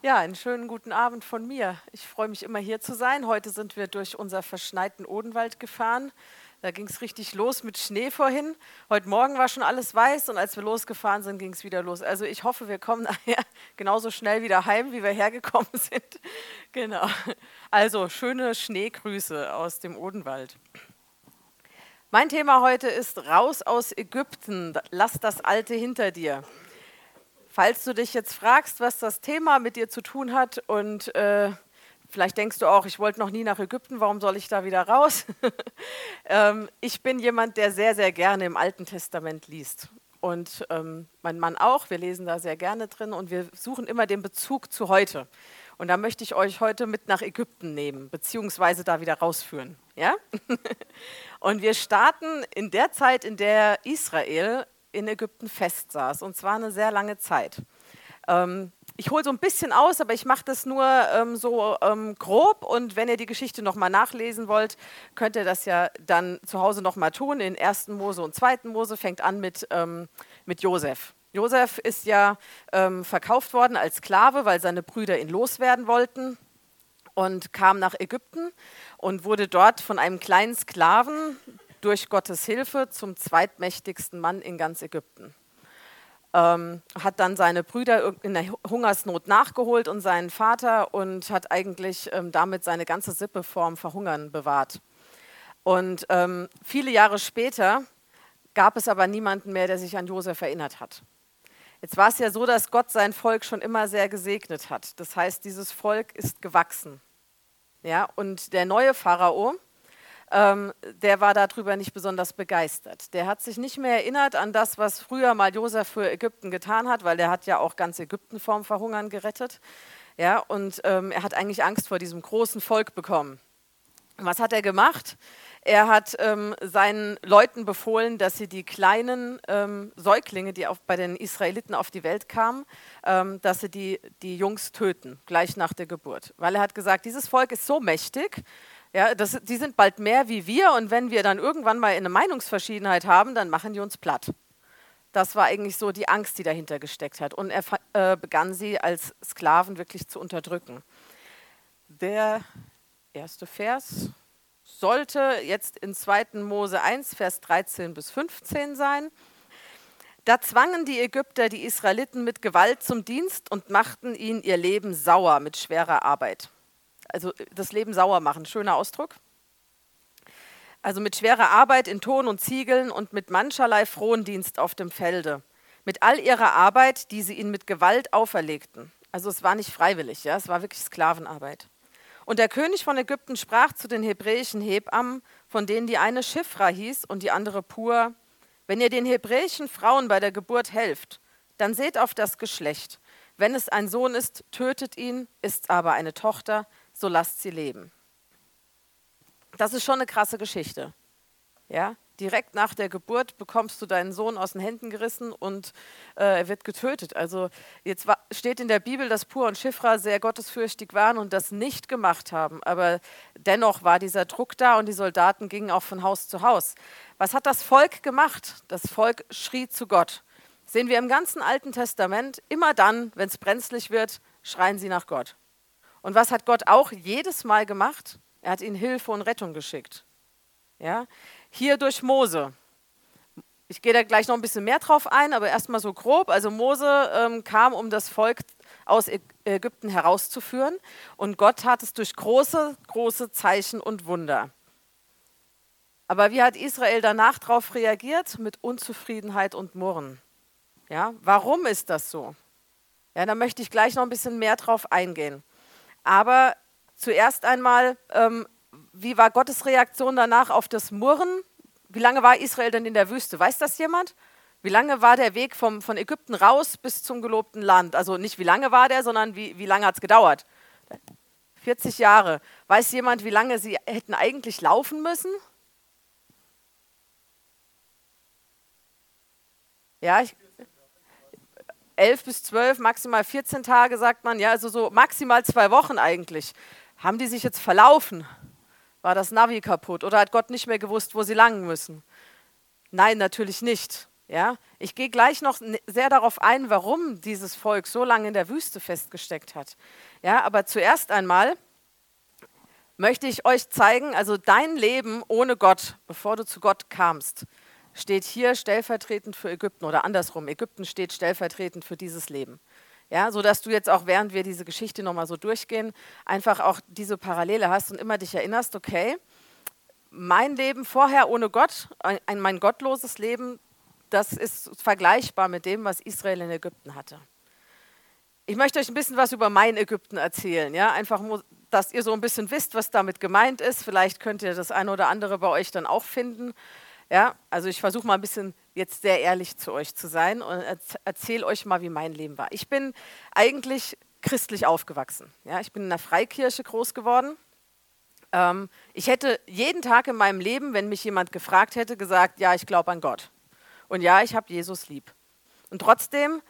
Ja, einen schönen guten Abend von mir. Ich freue mich immer hier zu sein. Heute sind wir durch unser verschneiten Odenwald gefahren. Da ging es richtig los mit Schnee vorhin. Heute Morgen war schon alles weiß und als wir losgefahren sind, ging es wieder los. Also ich hoffe, wir kommen nachher genauso schnell wieder heim, wie wir hergekommen sind. Genau. Also schöne Schneegrüße aus dem Odenwald. Mein Thema heute ist Raus aus Ägypten. Lass das Alte hinter dir. Falls du dich jetzt fragst, was das Thema mit dir zu tun hat und äh, vielleicht denkst du auch, ich wollte noch nie nach Ägypten, warum soll ich da wieder raus? ähm, ich bin jemand, der sehr, sehr gerne im Alten Testament liest. Und ähm, mein Mann auch, wir lesen da sehr gerne drin und wir suchen immer den Bezug zu heute. Und da möchte ich euch heute mit nach Ägypten nehmen, beziehungsweise da wieder rausführen. Ja? und wir starten in der Zeit, in der Israel in Ägypten festsaß. Und zwar eine sehr lange Zeit. Ähm, ich hole so ein bisschen aus, aber ich mache das nur ähm, so ähm, grob. Und wenn ihr die Geschichte nochmal nachlesen wollt, könnt ihr das ja dann zu Hause nochmal tun. In 1. Mose und 2. Mose fängt an mit, ähm, mit Josef. Josef ist ja ähm, verkauft worden als Sklave, weil seine Brüder ihn loswerden wollten und kam nach Ägypten und wurde dort von einem kleinen Sklaven, durch Gottes Hilfe zum zweitmächtigsten Mann in ganz Ägypten. Ähm, hat dann seine Brüder in der Hungersnot nachgeholt und seinen Vater und hat eigentlich ähm, damit seine ganze Sippe vorm Verhungern bewahrt. Und ähm, viele Jahre später gab es aber niemanden mehr, der sich an Josef erinnert hat. Jetzt war es ja so, dass Gott sein Volk schon immer sehr gesegnet hat. Das heißt, dieses Volk ist gewachsen. Ja, und der neue Pharao, ähm, der war darüber nicht besonders begeistert. Der hat sich nicht mehr erinnert an das, was früher mal Josef für Ägypten getan hat, weil der hat ja auch ganz Ägypten vorm Verhungern gerettet. Ja, und ähm, er hat eigentlich Angst vor diesem großen Volk bekommen. Was hat er gemacht? Er hat ähm, seinen Leuten befohlen, dass sie die kleinen ähm, Säuglinge, die auf, bei den Israeliten auf die Welt kamen, ähm, dass sie die, die Jungs töten, gleich nach der Geburt. Weil er hat gesagt, dieses Volk ist so mächtig, ja, das, die sind bald mehr wie wir und wenn wir dann irgendwann mal eine Meinungsverschiedenheit haben, dann machen die uns platt. Das war eigentlich so die Angst, die dahinter gesteckt hat. Und er äh, begann sie als Sklaven wirklich zu unterdrücken. Der erste Vers sollte jetzt in 2. Mose 1, Vers 13 bis 15 sein. Da zwangen die Ägypter die Israeliten mit Gewalt zum Dienst und machten ihnen ihr Leben sauer mit schwerer Arbeit also äh, das Leben sauer machen, schöner Ausdruck. Also mit schwerer Arbeit in Ton und Ziegeln und mit mancherlei Frondienst auf dem Felde. Mit all ihrer Arbeit, die sie ihnen mit Gewalt auferlegten. Also es war nicht freiwillig, ja, es war wirklich Sklavenarbeit. Und der König von Ägypten sprach zu den hebräischen Hebammen, von denen die eine Schifra hieß und die andere Pur, wenn ihr den hebräischen Frauen bei der Geburt helft, dann seht auf das Geschlecht. Wenn es ein Sohn ist, tötet ihn, ist aber eine Tochter, so lasst sie leben. Das ist schon eine krasse Geschichte. Ja? Direkt nach der Geburt bekommst du deinen Sohn aus den Händen gerissen und äh, er wird getötet. Also jetzt war, steht in der Bibel, dass Pur und Schifra sehr gottesfürchtig waren und das nicht gemacht haben. Aber dennoch war dieser Druck da und die Soldaten gingen auch von Haus zu Haus. Was hat das Volk gemacht? Das Volk schrie zu Gott. Sehen wir im ganzen Alten Testament, immer dann, wenn es brenzlig wird, schreien sie nach Gott. Und was hat Gott auch jedes Mal gemacht? Er hat ihnen Hilfe und Rettung geschickt. Ja? Hier durch Mose. Ich gehe da gleich noch ein bisschen mehr drauf ein, aber erstmal so grob. Also Mose ähm, kam, um das Volk aus Ägypten herauszuführen und Gott tat es durch große, große Zeichen und Wunder. Aber wie hat Israel danach darauf reagiert? Mit Unzufriedenheit und Murren. Ja, warum ist das so? Ja, da möchte ich gleich noch ein bisschen mehr drauf eingehen. Aber zuerst einmal, ähm, wie war Gottes Reaktion danach auf das Murren? Wie lange war Israel denn in der Wüste? Weiß das jemand? Wie lange war der Weg vom, von Ägypten raus bis zum gelobten Land? Also nicht wie lange war der, sondern wie, wie lange hat es gedauert? 40 Jahre. Weiß jemand, wie lange sie hätten eigentlich laufen müssen? Ja, ich, 11 bis 12, maximal 14 Tage, sagt man. Ja, also so maximal zwei Wochen eigentlich. Haben die sich jetzt verlaufen? War das Navi kaputt? Oder hat Gott nicht mehr gewusst, wo sie langen müssen? Nein, natürlich nicht. Ja, ich gehe gleich noch sehr darauf ein, warum dieses Volk so lange in der Wüste festgesteckt hat. Ja, aber zuerst einmal möchte ich euch zeigen, also dein Leben ohne Gott, bevor du zu Gott kamst, steht hier stellvertretend für Ägypten oder andersrum. Ägypten steht stellvertretend für dieses Leben. Ja, so dass du jetzt auch, während wir diese Geschichte nochmal so durchgehen, einfach auch diese Parallele hast und immer dich erinnerst, okay, mein Leben vorher ohne Gott, ein, mein gottloses Leben, das ist vergleichbar mit dem, was Israel in Ägypten hatte. Ich möchte euch ein bisschen was über mein Ägypten erzählen, ja, einfach, dass ihr so ein bisschen wisst, was damit gemeint ist. Vielleicht könnt ihr das eine oder andere bei euch dann auch finden. Ja, also ich versuche mal ein bisschen jetzt sehr ehrlich zu euch zu sein und erzähle euch mal, wie mein Leben war. Ich bin eigentlich christlich aufgewachsen. Ja, ich bin in einer Freikirche groß geworden. Ähm, ich hätte jeden Tag in meinem Leben, wenn mich jemand gefragt hätte, gesagt, ja, ich glaube an Gott. Und ja, ich habe Jesus lieb. Und trotzdem,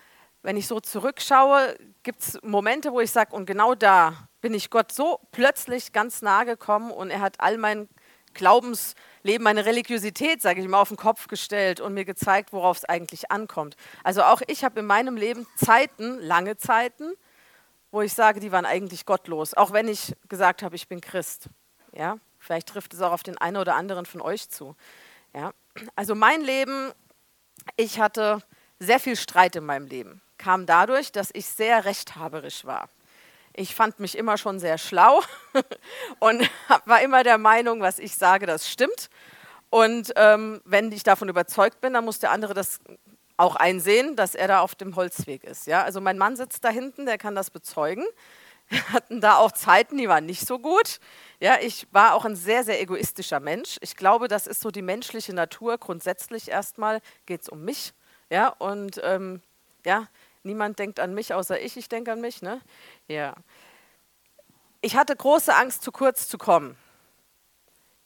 wenn ich so zurückschaue, gibt es Momente, wo ich sage, und genau da bin ich Gott so plötzlich ganz nahe gekommen und er hat all mein Glaubensleben, meine Religiosität, sage ich mal, auf den Kopf gestellt und mir gezeigt, worauf es eigentlich ankommt. Also auch ich habe in meinem Leben Zeiten, lange Zeiten, wo ich sage, die waren eigentlich gottlos, auch wenn ich gesagt habe, ich bin Christ. Ja, vielleicht trifft es auch auf den einen oder anderen von euch zu. Ja, also mein Leben ich hatte sehr viel Streit in meinem Leben. Kam dadurch, dass ich sehr rechthaberisch war. Ich fand mich immer schon sehr schlau und war immer der Meinung, was ich sage, das stimmt. Und ähm, wenn ich davon überzeugt bin, dann muss der andere das auch einsehen, dass er da auf dem Holzweg ist. Ja? Also mein Mann sitzt da hinten, der kann das bezeugen. Wir hatten da auch Zeiten, die waren nicht so gut. Ja, ich war auch ein sehr, sehr egoistischer Mensch. Ich glaube, das ist so die menschliche Natur. Grundsätzlich erstmal geht es um mich. Ja, und ähm, ja, niemand denkt an mich außer ich. Ich denke an mich. Ne? Ja. Ich hatte große Angst, zu kurz zu kommen.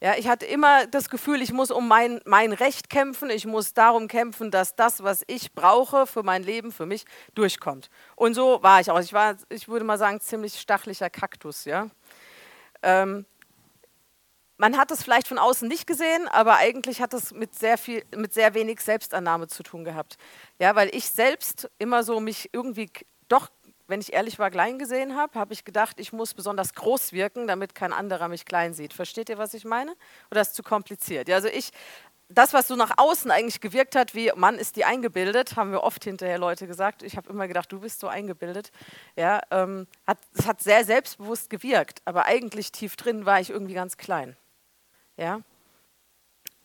Ja, ich hatte immer das Gefühl, ich muss um mein, mein Recht kämpfen, ich muss darum kämpfen, dass das, was ich brauche für mein Leben, für mich durchkommt. Und so war ich auch. Ich war, ich würde mal sagen, ziemlich stachlicher Kaktus. Ja? Ähm, man hat es vielleicht von außen nicht gesehen, aber eigentlich hat es mit sehr viel, mit sehr wenig Selbstannahme zu tun gehabt. Ja, weil ich selbst immer so mich irgendwie doch wenn ich ehrlich war, klein gesehen habe, habe ich gedacht, ich muss besonders groß wirken, damit kein anderer mich klein sieht. Versteht ihr, was ich meine? Oder ist es zu kompliziert? Ja, also ich, das, was so nach außen eigentlich gewirkt hat, wie Mann ist die eingebildet, haben wir oft hinterher Leute gesagt. Ich habe immer gedacht, du bist so eingebildet. Ja, ähm, hat, es hat sehr selbstbewusst gewirkt, aber eigentlich tief drin war ich irgendwie ganz klein. Ja,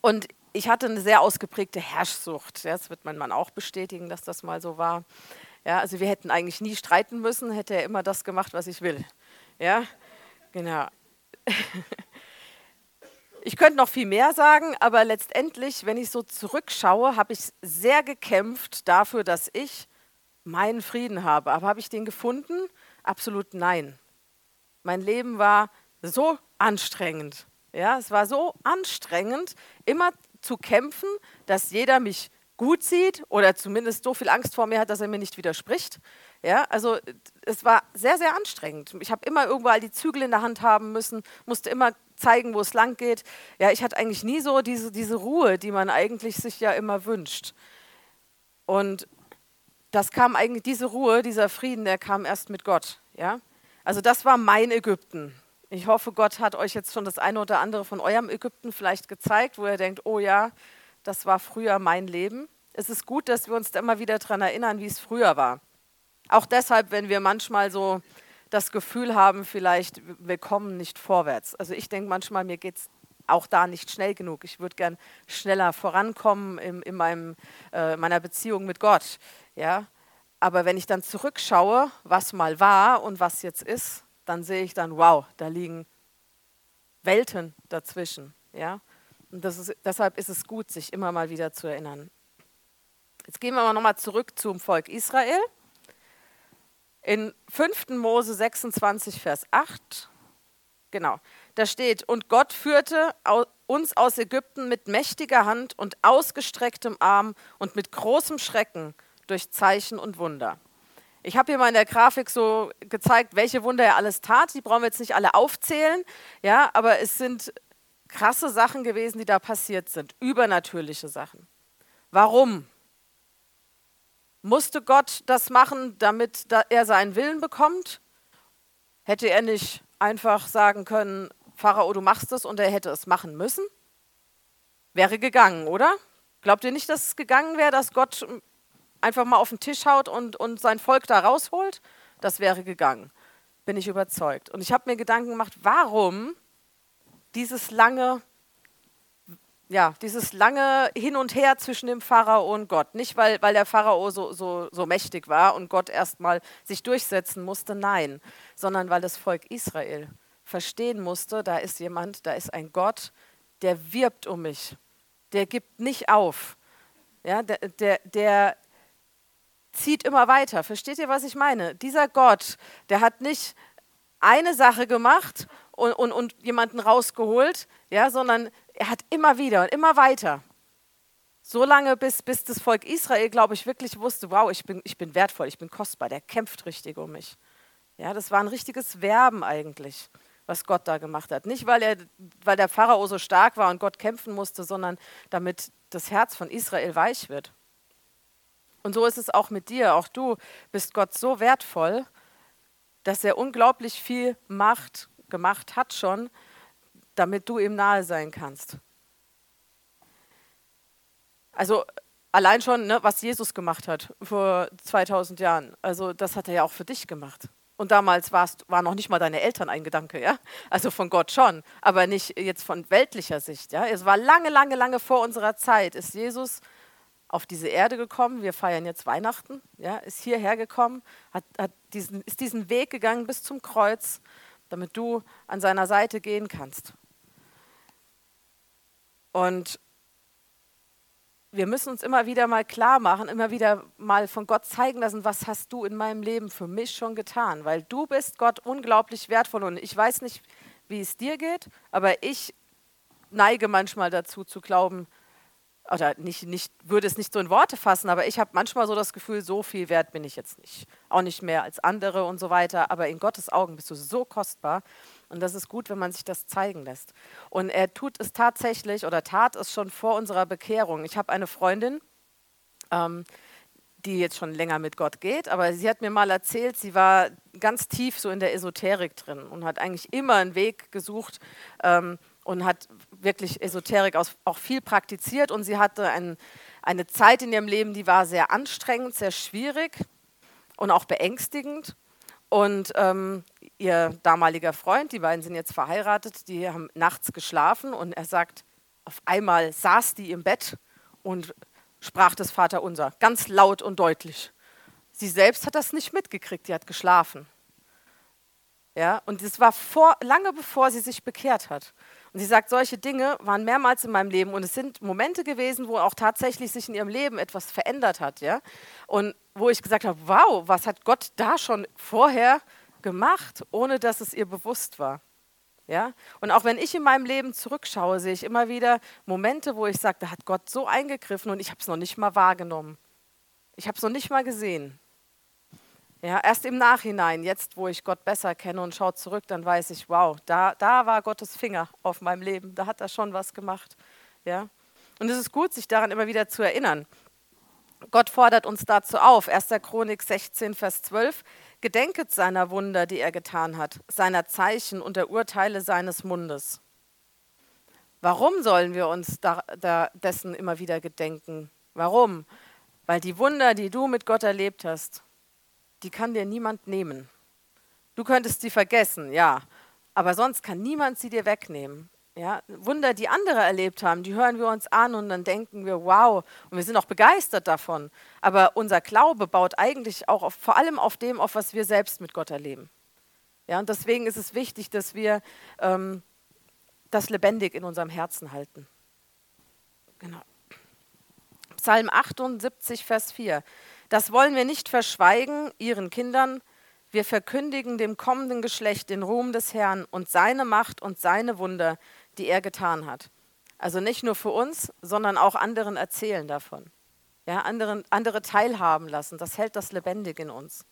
und ich hatte eine sehr ausgeprägte Herrschsucht. Ja, das wird mein Mann auch bestätigen, dass das mal so war. Ja, also wir hätten eigentlich nie streiten müssen, hätte er immer das gemacht, was ich will. Ja, genau. Ich könnte noch viel mehr sagen, aber letztendlich, wenn ich so zurückschaue, habe ich sehr gekämpft dafür, dass ich meinen Frieden habe. Aber habe ich den gefunden? Absolut nein. Mein Leben war so anstrengend. Ja, es war so anstrengend, immer zu kämpfen, dass jeder mich gut sieht oder zumindest so viel Angst vor mir hat, dass er mir nicht widerspricht. Ja, also es war sehr, sehr anstrengend. Ich habe immer überall die Zügel in der Hand haben müssen, musste immer zeigen, wo es lang geht. Ja, ich hatte eigentlich nie so diese, diese Ruhe, die man eigentlich sich ja immer wünscht. Und das kam eigentlich, diese Ruhe, dieser Frieden, der kam erst mit Gott. Ja? Also das war mein Ägypten. Ich hoffe, Gott hat euch jetzt schon das eine oder andere von eurem Ägypten vielleicht gezeigt, wo ihr denkt, oh ja, das war früher mein Leben. Es ist gut, dass wir uns da immer wieder daran erinnern, wie es früher war. Auch deshalb, wenn wir manchmal so das Gefühl haben, vielleicht wir kommen nicht vorwärts. Also ich denke manchmal, mir geht es auch da nicht schnell genug. Ich würde gern schneller vorankommen in, in meinem, äh, meiner Beziehung mit Gott. Ja? Aber wenn ich dann zurückschaue, was mal war und was jetzt ist, dann sehe ich dann, wow, da liegen Welten dazwischen. Ja? Und ist, deshalb ist es gut, sich immer mal wieder zu erinnern. Jetzt gehen wir aber nochmal zurück zum Volk Israel. In 5. Mose 26, Vers 8, genau, da steht, und Gott führte uns aus Ägypten mit mächtiger Hand und ausgestrecktem Arm und mit großem Schrecken durch Zeichen und Wunder. Ich habe hier mal in der Grafik so gezeigt, welche Wunder er alles tat. Die brauchen wir jetzt nicht alle aufzählen, ja, aber es sind krasse Sachen gewesen, die da passiert sind, übernatürliche Sachen. Warum? Musste Gott das machen, damit er seinen Willen bekommt? Hätte er nicht einfach sagen können, Pharao, du machst es und er hätte es machen müssen? Wäre gegangen, oder? Glaubt ihr nicht, dass es gegangen wäre, dass Gott einfach mal auf den Tisch haut und, und sein Volk da rausholt? Das wäre gegangen, bin ich überzeugt. Und ich habe mir Gedanken gemacht, warum dieses lange, ja, dieses lange Hin und Her zwischen dem Pharao und Gott. Nicht, weil, weil der Pharao so, so, so mächtig war und Gott erstmal sich durchsetzen musste, nein, sondern weil das Volk Israel verstehen musste, da ist jemand, da ist ein Gott, der wirbt um mich, der gibt nicht auf, ja, der, der, der zieht immer weiter. Versteht ihr, was ich meine? Dieser Gott, der hat nicht eine Sache gemacht und, und, und jemanden rausgeholt, ja, sondern er hat immer wieder und immer weiter. So lange, bis, bis das Volk Israel, glaube ich, wirklich wusste, wow, ich bin, ich bin wertvoll, ich bin kostbar, der kämpft richtig um mich. Ja, das war ein richtiges Werben eigentlich, was Gott da gemacht hat. Nicht, weil, er, weil der Pharao so stark war und Gott kämpfen musste, sondern damit das Herz von Israel weich wird. Und so ist es auch mit dir. Auch du bist Gott so wertvoll, dass er unglaublich viel macht gemacht hat schon, damit du ihm nahe sein kannst. Also allein schon, ne, was Jesus gemacht hat vor 2000 Jahren. Also das hat er ja auch für dich gemacht. Und damals warst, waren noch nicht mal deine Eltern ein Gedanke, ja? Also von Gott schon, aber nicht jetzt von weltlicher Sicht, ja? Es war lange, lange, lange vor unserer Zeit, ist Jesus auf diese Erde gekommen. Wir feiern jetzt Weihnachten, ja? Ist hierher gekommen, hat, hat diesen, ist diesen Weg gegangen bis zum Kreuz damit du an seiner Seite gehen kannst. Und wir müssen uns immer wieder mal klar machen, immer wieder mal von Gott zeigen lassen, was hast du in meinem Leben für mich schon getan, weil du bist Gott unglaublich wertvoll und ich weiß nicht, wie es dir geht, aber ich neige manchmal dazu zu glauben, oder nicht, nicht, würde es nicht so in Worte fassen, aber ich habe manchmal so das Gefühl, so viel wert bin ich jetzt nicht. Auch nicht mehr als andere und so weiter. Aber in Gottes Augen bist du so kostbar. Und das ist gut, wenn man sich das zeigen lässt. Und er tut es tatsächlich oder tat es schon vor unserer Bekehrung. Ich habe eine Freundin, ähm, die jetzt schon länger mit Gott geht, aber sie hat mir mal erzählt, sie war ganz tief so in der Esoterik drin und hat eigentlich immer einen Weg gesucht, ähm, und hat wirklich Esoterik auch viel praktiziert und sie hatte ein, eine Zeit in ihrem Leben, die war sehr anstrengend, sehr schwierig und auch beängstigend. Und ähm, ihr damaliger Freund, die beiden sind jetzt verheiratet, die haben nachts geschlafen und er sagt, auf einmal saß die im Bett und sprach das Vaterunser, ganz laut und deutlich. Sie selbst hat das nicht mitgekriegt, die hat geschlafen. Ja, und das war vor, lange bevor sie sich bekehrt hat. Und sie sagt, solche Dinge waren mehrmals in meinem Leben und es sind Momente gewesen, wo auch tatsächlich sich in ihrem Leben etwas verändert hat, ja? Und wo ich gesagt habe, wow, was hat Gott da schon vorher gemacht, ohne dass es ihr bewusst war? Ja? Und auch wenn ich in meinem Leben zurückschaue, sehe ich immer wieder Momente, wo ich sage, da hat Gott so eingegriffen und ich habe es noch nicht mal wahrgenommen. Ich habe es noch nicht mal gesehen. Ja, erst im Nachhinein, jetzt wo ich Gott besser kenne und schaue zurück, dann weiß ich, wow, da, da war Gottes Finger auf meinem Leben, da hat er schon was gemacht. Ja? Und es ist gut, sich daran immer wieder zu erinnern. Gott fordert uns dazu auf, 1. Chronik 16, Vers 12, gedenket seiner Wunder, die er getan hat, seiner Zeichen und der Urteile seines Mundes. Warum sollen wir uns da, da dessen immer wieder gedenken? Warum? Weil die Wunder, die du mit Gott erlebt hast, die kann dir niemand nehmen. Du könntest sie vergessen, ja, aber sonst kann niemand sie dir wegnehmen. Ja, Wunder, die andere erlebt haben, die hören wir uns an und dann denken wir, wow, und wir sind auch begeistert davon. Aber unser Glaube baut eigentlich auch auf, vor allem auf dem, auf was wir selbst mit Gott erleben. Ja, und deswegen ist es wichtig, dass wir ähm, das lebendig in unserem Herzen halten. Genau. Psalm 78, Vers 4. Das wollen wir nicht verschweigen, ihren Kindern. Wir verkündigen dem kommenden Geschlecht den Ruhm des Herrn und seine Macht und seine Wunder, die er getan hat. Also nicht nur für uns, sondern auch anderen erzählen davon. Ja, anderen, andere teilhaben lassen. Das hält das lebendig in uns.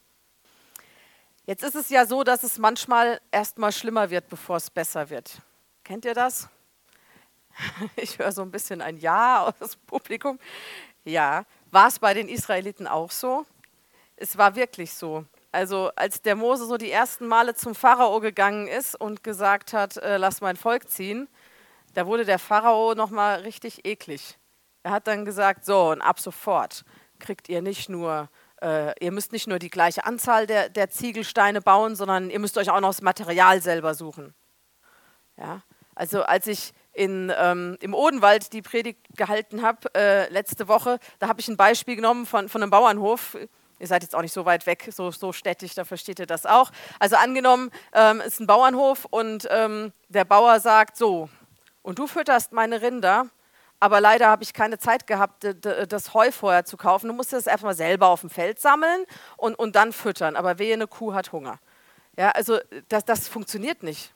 Jetzt ist es ja so, dass es manchmal erstmal schlimmer wird, bevor es besser wird. Kennt ihr das? Ich höre so ein bisschen ein Ja aus dem Publikum. Ja, War es bei den Israeliten auch so? Es war wirklich so. Also als der Mose so die ersten Male zum Pharao gegangen ist und gesagt hat, äh, lass mein Volk ziehen, da wurde der Pharao nochmal richtig eklig. Er hat dann gesagt, so und ab sofort kriegt ihr nicht nur, äh, ihr müsst nicht nur die gleiche Anzahl der, der Ziegelsteine bauen, sondern ihr müsst euch auch noch das Material selber suchen. Ja? Also als ich in, ähm, im Odenwald die Predigt gehalten habe äh, letzte Woche, da habe ich ein Beispiel genommen von, von einem Bauernhof. Ihr seid jetzt auch nicht so weit weg, so, so städtisch, da versteht ihr das auch. Also angenommen, ähm, ist ein Bauernhof und ähm, der Bauer sagt so, und du fütterst meine Rinder, aber leider habe ich keine Zeit gehabt, das Heu vorher zu kaufen. Du musst es erstmal selber auf dem Feld sammeln und, und dann füttern. Aber wehe, eine Kuh hat Hunger. Ja, also das, das funktioniert nicht.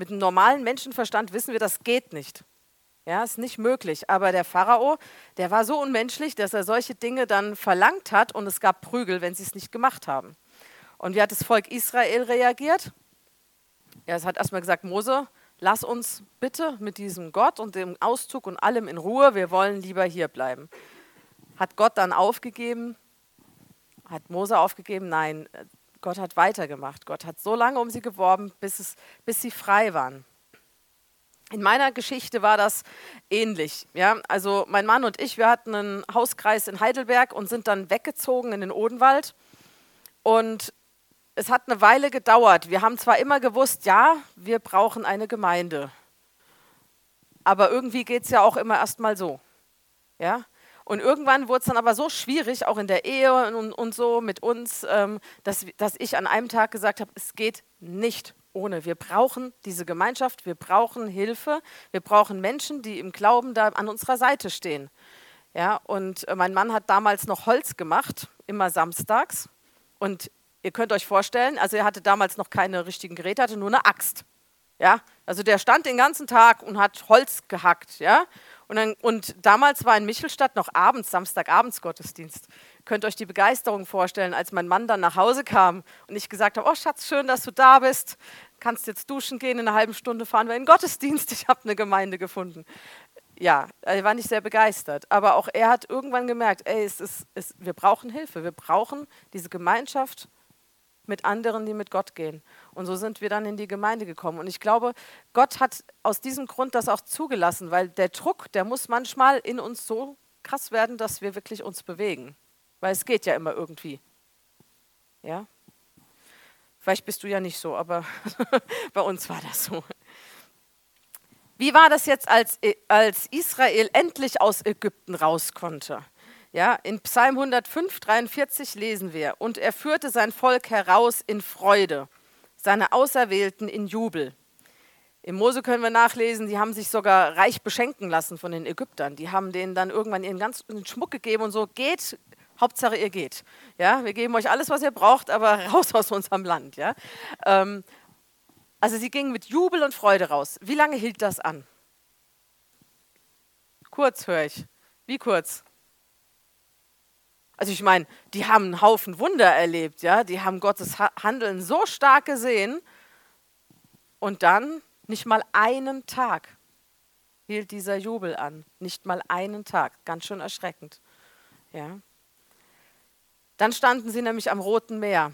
Mit einem normalen Menschenverstand wissen wir, das geht nicht. Ja, ist nicht möglich. Aber der Pharao, der war so unmenschlich, dass er solche Dinge dann verlangt hat und es gab Prügel, wenn sie es nicht gemacht haben. Und wie hat das Volk Israel reagiert? Ja, es hat erstmal gesagt, Mose, lass uns bitte mit diesem Gott und dem Auszug und allem in Ruhe, wir wollen lieber hier bleiben. Hat Gott dann aufgegeben? Hat Mose aufgegeben? Nein, Gott hat weitergemacht. Gott hat so lange um sie geworben, bis, es, bis sie frei waren. In meiner Geschichte war das ähnlich. Ja? Also mein Mann und ich, wir hatten einen Hauskreis in Heidelberg und sind dann weggezogen in den Odenwald. Und es hat eine Weile gedauert. Wir haben zwar immer gewusst, ja, wir brauchen eine Gemeinde. Aber irgendwie geht es ja auch immer erst mal so. Ja? Und irgendwann wurde es dann aber so schwierig, auch in der Ehe und, und so mit uns, ähm, dass, dass ich an einem Tag gesagt habe, es geht nicht ohne. Wir brauchen diese Gemeinschaft, wir brauchen Hilfe, wir brauchen Menschen, die im Glauben da an unserer Seite stehen. Ja, und äh, mein Mann hat damals noch Holz gemacht, immer samstags. Und Ihr könnt euch vorstellen, also er hatte damals noch keine richtigen Geräte, hatte nur eine Axt. Ja, also der stand den ganzen Tag und hat Holz gehackt, ja. Und, dann, und damals war in Michelstadt noch abends, Samstagabends Gottesdienst. Könnt euch die Begeisterung vorstellen, als mein Mann dann nach Hause kam und ich gesagt habe, oh Schatz, schön, dass du da bist. Kannst jetzt duschen gehen, in einer halben Stunde fahren wir in den Gottesdienst. Ich habe eine Gemeinde gefunden. Ja, er war nicht sehr begeistert. Aber auch er hat irgendwann gemerkt, ey, es ist, es, wir brauchen Hilfe. Wir brauchen diese Gemeinschaft mit anderen, die mit Gott gehen. Und so sind wir dann in die Gemeinde gekommen. Und ich glaube, Gott hat aus diesem Grund das auch zugelassen, weil der Druck, der muss manchmal in uns so krass werden, dass wir wirklich uns bewegen. Weil es geht ja immer irgendwie. Ja? Vielleicht bist du ja nicht so, aber bei uns war das so. Wie war das jetzt, als, Israel endlich aus Ägypten raus konnte? Ja, in Psalm 105, 43 lesen wir, und er führte sein Volk heraus in Freude, seine Auserwählten in Jubel. Im Mose können wir nachlesen, die haben sich sogar reich beschenken lassen von den Ägyptern. Die haben denen dann irgendwann ihren ganzen Schmuck gegeben und so, geht, Hauptsache ihr geht. Ja, wir geben euch alles, was ihr braucht, aber raus aus unserem Land. Ja? Ähm, also sie gingen mit Jubel und Freude raus. Wie lange hielt das an? Kurz höre ich. Wie kurz? Also ich meine, die haben einen Haufen Wunder erlebt, ja, die haben Gottes Handeln so stark gesehen und dann nicht mal einen Tag hielt dieser Jubel an, nicht mal einen Tag, ganz schön erschreckend, ja. Dann standen sie nämlich am Roten Meer,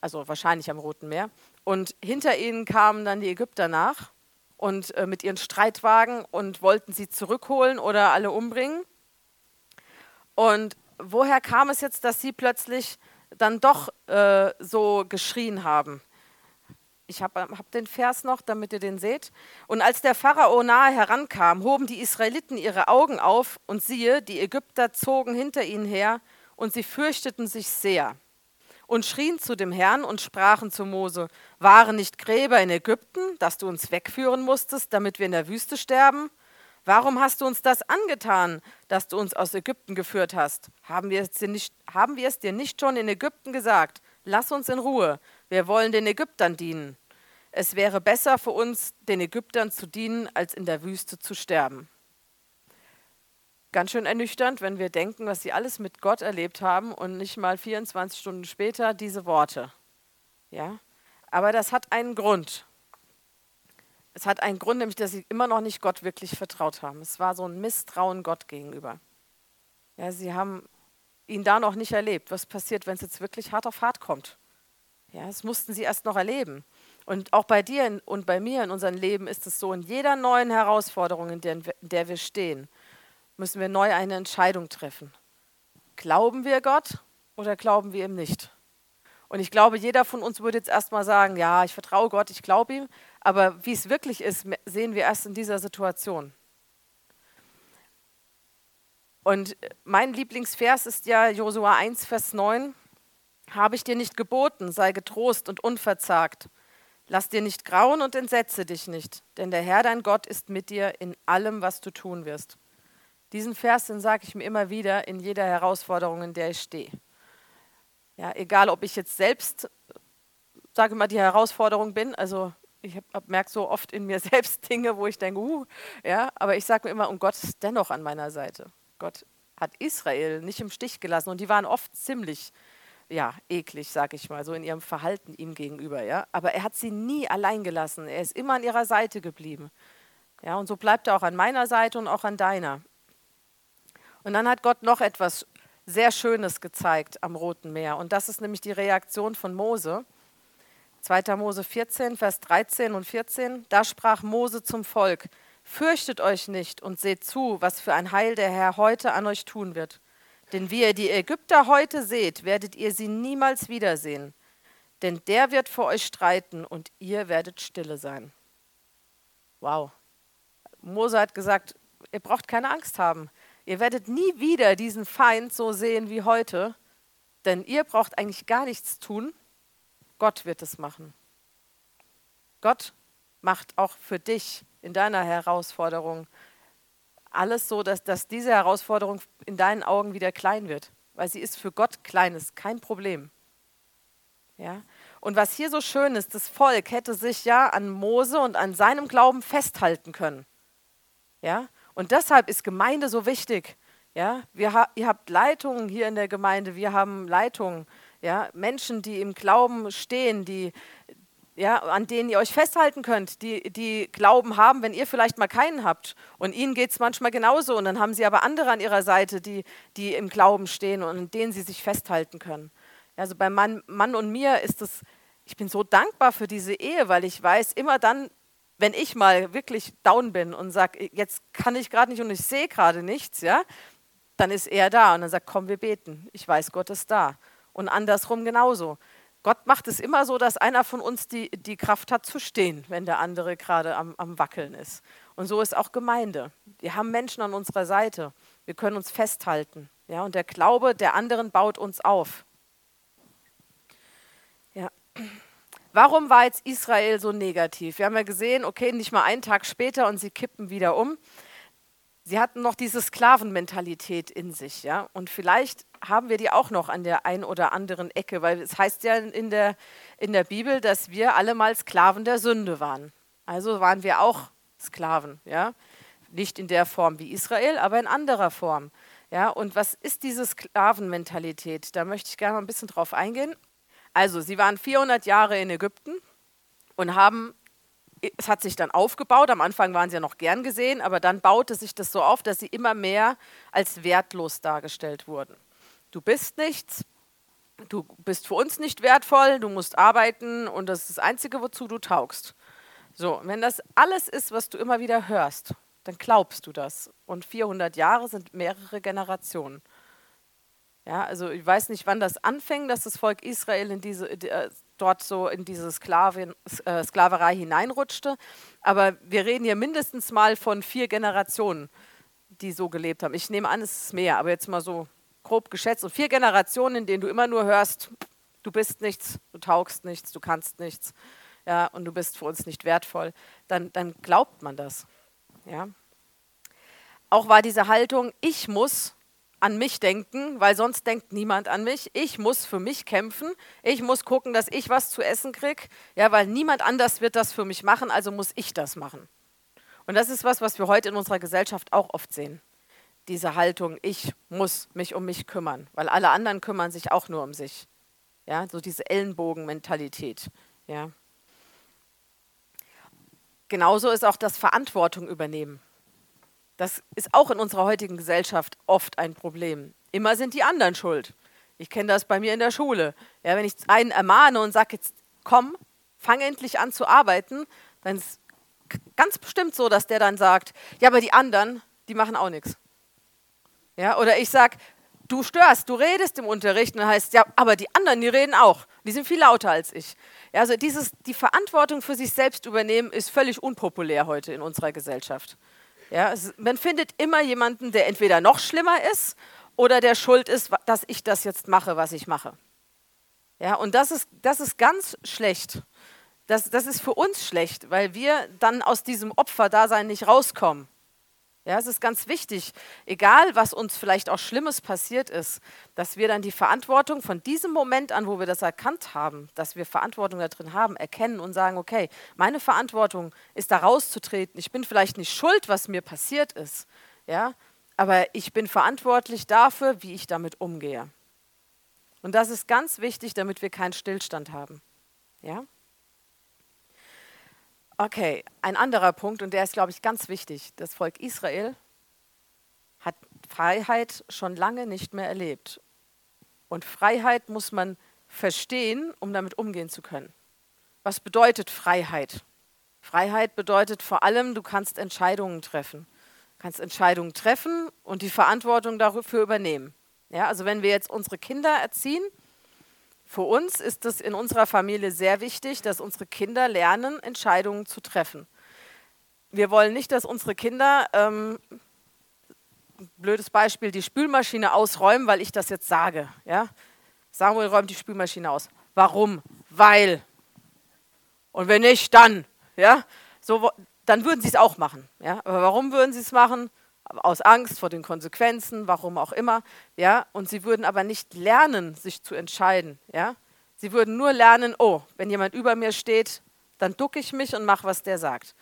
also wahrscheinlich am Roten Meer, und hinter ihnen kamen dann die Ägypter nach und äh, mit ihren Streitwagen und wollten sie zurückholen oder alle umbringen. Und woher kam es jetzt, dass sie plötzlich dann doch äh, so geschrien haben? Ich habe hab den Vers noch, damit ihr den seht. Und als der Pharao nahe herankam, hoben die Israeliten ihre Augen auf und siehe, die Ägypter zogen hinter ihnen her und sie fürchteten sich sehr und schrien zu dem Herrn und sprachen zu Mose, waren nicht Gräber in Ägypten, dass du uns wegführen musstest, damit wir in der Wüste sterben? Warum hast du uns das angetan, dass du uns aus Ägypten geführt hast? Haben wir, es dir nicht, haben wir es dir nicht schon in Ägypten gesagt? Lass uns in Ruhe, wir wollen den Ägyptern dienen. Es wäre besser für uns, den Ägyptern zu dienen, als in der Wüste zu sterben. Ganz schön ernüchternd, wenn wir denken, was sie alles mit Gott erlebt haben und nicht mal 24 Stunden später diese Worte. Ja? Aber das hat einen Grund. Es hat einen Grund, nämlich dass sie immer noch nicht Gott wirklich vertraut haben. Es war so ein Misstrauen Gott gegenüber. Ja, sie haben ihn da noch nicht erlebt. Was passiert, wenn es jetzt wirklich hart auf hart kommt? Ja, das mussten sie erst noch erleben. Und auch bei dir und bei mir in unserem Leben ist es so, in jeder neuen Herausforderung, in der, in der wir stehen, müssen wir neu eine Entscheidung treffen. Glauben wir Gott oder glauben wir ihm nicht? Und ich glaube, jeder von uns würde jetzt erstmal sagen, ja, ich vertraue Gott, ich glaube ihm, aber wie es wirklich ist, sehen wir erst in dieser Situation. Und mein Lieblingsvers ist ja Josua 1, Vers 9. Habe ich dir nicht geboten, sei getrost und unverzagt. Lass dir nicht grauen und entsetze dich nicht, denn der Herr dein Gott ist mit dir in allem, was du tun wirst. Diesen Vers, den sage ich mir immer wieder in jeder Herausforderung, in der ich stehe. Ja, egal, ob ich jetzt selbst, sage mal, die Herausforderung bin, also ich merke so oft in mir selbst Dinge, wo ich denke, uh, ja, aber ich sage mir immer, und Gott ist dennoch an meiner Seite. Gott hat Israel nicht im Stich gelassen und die waren oft ziemlich ja, eklig, sage ich mal, so in ihrem Verhalten ihm gegenüber, ja. Aber er hat sie nie allein gelassen. Er ist immer an ihrer Seite geblieben. Ja, und so bleibt er auch an meiner Seite und auch an deiner. Und dann hat Gott noch etwas sehr Schönes gezeigt am Roten Meer. Und das ist nämlich die Reaktion von Mose. 2. Mose 14, Vers 13 und 14. Da sprach Mose zum Volk: Fürchtet euch nicht und seht zu, was für ein Heil der Herr heute an euch tun wird. Denn wie ihr die Ägypter heute seht, werdet ihr sie niemals wiedersehen. Denn der wird vor euch streiten und ihr werdet stille sein. Wow. Mose hat gesagt, ihr braucht keine Angst haben. Ihr werdet nie wieder diesen Feind so sehen wie heute, denn ihr braucht eigentlich gar nichts tun. Gott wird es machen. Gott macht auch für dich in deiner Herausforderung alles so, dass, dass diese Herausforderung in deinen Augen wieder klein wird, weil sie ist für Gott klein, ist kein Problem. Ja? Und was hier so schön ist, das Volk hätte sich ja an Mose und an seinem Glauben festhalten können. Ja? Und deshalb ist Gemeinde so wichtig. Ja, ha ihr habt Leitungen hier in der Gemeinde, wir haben Leitungen, ja, Menschen, die im Glauben stehen, die, ja, an denen ihr euch festhalten könnt, die, die Glauben haben, wenn ihr vielleicht mal keinen habt. Und ihnen geht es manchmal genauso. Und dann haben sie aber andere an ihrer Seite, die, die im Glauben stehen und an denen sie sich festhalten können. Also bei Mann, Mann und mir ist es, ich bin so dankbar für diese Ehe, weil ich weiß, immer dann, wenn ich mal wirklich down bin und sage, jetzt kann ich gerade nicht und ich sehe gerade nichts, ja, dann ist er da und dann sagt, komm, wir beten. Ich weiß, Gott ist da. Und andersrum genauso. Gott macht es immer so, dass einer von uns die, die Kraft hat zu stehen, wenn der andere gerade am, am Wackeln ist. Und so ist auch Gemeinde. Wir haben Menschen an unserer Seite. Wir können uns festhalten. Ja, und der Glaube der anderen baut uns auf. Ja. Warum war jetzt Israel so negativ? Wir haben ja gesehen, okay, nicht mal einen Tag später und sie kippen wieder um. Sie hatten noch diese Sklavenmentalität in sich, ja. Und vielleicht haben wir die auch noch an der einen oder anderen Ecke, weil es heißt ja in der, in der Bibel, dass wir alle mal Sklaven der Sünde waren. Also waren wir auch Sklaven, ja. Nicht in der Form wie Israel, aber in anderer Form. Ja, und was ist diese Sklavenmentalität? Da möchte ich gerne mal ein bisschen drauf eingehen. Also, sie waren 400 Jahre in Ägypten und haben, es hat sich dann aufgebaut. Am Anfang waren sie ja noch gern gesehen, aber dann baute sich das so auf, dass sie immer mehr als wertlos dargestellt wurden. Du bist nichts, du bist für uns nicht wertvoll, du musst arbeiten und das ist das Einzige, wozu du taugst. So, wenn das alles ist, was du immer wieder hörst, dann glaubst du das. Und 400 Jahre sind mehrere Generationen. Ja, also ich weiß nicht, wann das anfing, dass das Volk Israel in diese, äh, dort so in diese Sklavin, äh, Sklaverei hineinrutschte. Aber wir reden hier mindestens mal von vier Generationen, die so gelebt haben. Ich nehme an, es ist mehr, aber jetzt mal so grob geschätzt. Und vier Generationen, in denen du immer nur hörst, du bist nichts, du taugst nichts, du kannst nichts ja, und du bist für uns nicht wertvoll, dann, dann glaubt man das. Ja. Auch war diese Haltung, ich muss an mich denken, weil sonst denkt niemand an mich. Ich muss für mich kämpfen. Ich muss gucken, dass ich was zu essen kriege, ja, weil niemand anders wird das für mich machen, also muss ich das machen. Und das ist was, was wir heute in unserer Gesellschaft auch oft sehen. Diese Haltung, ich muss mich um mich kümmern, weil alle anderen kümmern sich auch nur um sich. Ja, so diese Ellenbogenmentalität. Ja. Genauso ist auch das Verantwortung übernehmen. Das ist auch in unserer heutigen Gesellschaft oft ein Problem. Immer sind die anderen schuld. Ich kenne das bei mir in der Schule. Ja, wenn ich einen ermahne und sage, jetzt komm, fang endlich an zu arbeiten, dann ist ganz bestimmt so, dass der dann sagt, ja, aber die anderen, die machen auch nichts. Ja, oder ich sage, du störst, du redest im Unterricht und dann heißt ja, aber die anderen, die reden auch. Die sind viel lauter als ich. Ja, also dieses, die Verantwortung für sich selbst übernehmen ist völlig unpopulär heute in unserer Gesellschaft. Ja, man findet immer jemanden, der entweder noch schlimmer ist oder der schuld ist, dass ich das jetzt mache, was ich mache. Ja, und das ist, das ist ganz schlecht. Das, das ist für uns schlecht, weil wir dann aus diesem Opferdasein nicht rauskommen. Ja, es ist ganz wichtig, egal was uns vielleicht auch Schlimmes passiert ist, dass wir dann die Verantwortung von diesem Moment an, wo wir das erkannt haben, dass wir Verantwortung da drin haben, erkennen und sagen, okay, meine Verantwortung ist da rauszutreten. Ich bin vielleicht nicht schuld, was mir passiert ist, ja, aber ich bin verantwortlich dafür, wie ich damit umgehe. Und das ist ganz wichtig, damit wir keinen Stillstand haben. Ja? Okay, ein anderer Punkt, und der ist, glaube ich, ganz wichtig. Das Volk Israel hat Freiheit schon lange nicht mehr erlebt. Und Freiheit muss man verstehen, um damit umgehen zu können. Was bedeutet Freiheit? Freiheit bedeutet vor allem, du kannst Entscheidungen treffen. Du kannst Entscheidungen treffen und die Verantwortung dafür übernehmen. Ja, also wenn wir jetzt unsere Kinder erziehen, für uns ist es in unserer Familie sehr wichtig, dass unsere Kinder lernen, Entscheidungen zu treffen. Wir wollen nicht, dass unsere Kinder, ähm, blödes Beispiel, die Spülmaschine ausräumen, weil ich das jetzt sage. Ja? Samuel räumt die Spülmaschine aus. Warum? Weil. Und wenn nicht, dann. Ja? So, dann würden sie es auch machen. Ja? Aber warum würden sie es machen? Aus Angst vor den Konsequenzen, warum auch immer, ja, und sie würden aber nicht lernen, sich zu entscheiden, ja. Sie würden nur lernen, oh, wenn jemand über mir steht, dann ducke ich mich und mache, was der sagt.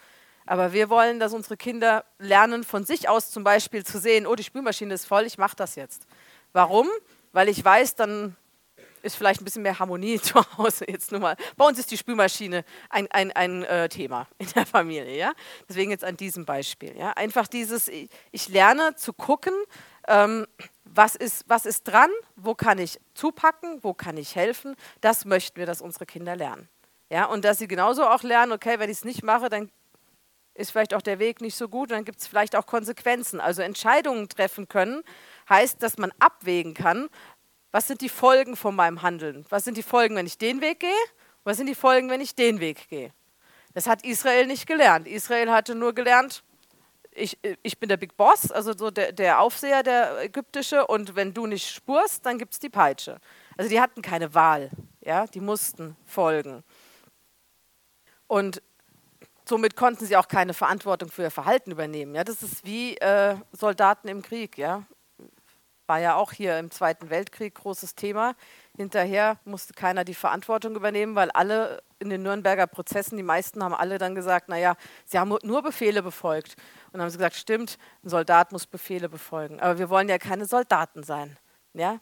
Aber wir wollen, dass unsere Kinder lernen, von sich aus zum Beispiel zu sehen, oh, die Spülmaschine ist voll, ich mache das jetzt. Warum? Weil ich weiß, dann ist vielleicht ein bisschen mehr Harmonie zu Hause jetzt nur mal. Bei uns ist die Spülmaschine ein, ein, ein äh, Thema in der Familie, ja. Deswegen jetzt an diesem Beispiel, ja. Einfach dieses, ich lerne zu gucken, ähm, was ist, was ist dran, wo kann ich zupacken, wo kann ich helfen. Das möchten wir, dass unsere Kinder lernen. Ja, und dass sie genauso auch lernen, okay, wenn ich es nicht mache, dann ist vielleicht auch der Weg nicht so gut, dann gibt es vielleicht auch Konsequenzen. Also Entscheidungen treffen können heißt, dass man abwägen kann, was sind die Folgen von meinem Handeln? Was sind die Folgen, wenn ich den Weg gehe? Was sind die Folgen, wenn ich den Weg gehe? Das hat Israel nicht gelernt. Israel hatte nur gelernt, ich, ich bin der Big Boss, also so der, der Aufseher, der ägyptische, und wenn du nicht spurst, dann gibt es die Peitsche. Also die hatten keine Wahl, ja, die mussten folgen. Und somit konnten sie auch keine Verantwortung für ihr Verhalten übernehmen. Ja, das ist wie äh, Soldaten im Krieg, ja war ja auch hier im Zweiten Weltkrieg großes Thema. Hinterher musste keiner die Verantwortung übernehmen, weil alle in den Nürnberger Prozessen, die meisten haben alle dann gesagt, naja, sie haben nur Befehle befolgt. Und dann haben sie gesagt, stimmt, ein Soldat muss Befehle befolgen. Aber wir wollen ja keine Soldaten sein. Ja?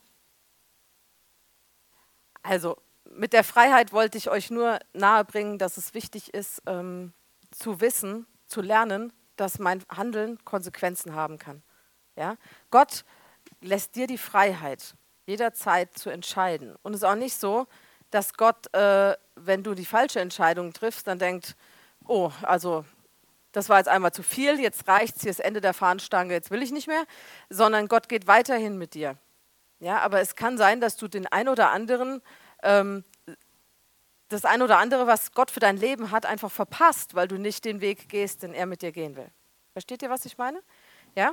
Also mit der Freiheit wollte ich euch nur nahebringen, dass es wichtig ist, ähm, zu wissen, zu lernen, dass mein Handeln Konsequenzen haben kann. Ja? Gott lässt dir die Freiheit, jederzeit zu entscheiden. Und es ist auch nicht so, dass Gott, äh, wenn du die falsche Entscheidung triffst, dann denkt, oh, also das war jetzt einmal zu viel, jetzt reicht es, hier ist Ende der Fahnenstange, jetzt will ich nicht mehr, sondern Gott geht weiterhin mit dir. Ja, aber es kann sein, dass du den ein oder anderen, ähm, das ein oder andere, was Gott für dein Leben hat, einfach verpasst, weil du nicht den Weg gehst, den er mit dir gehen will. Versteht ihr, was ich meine? Ja?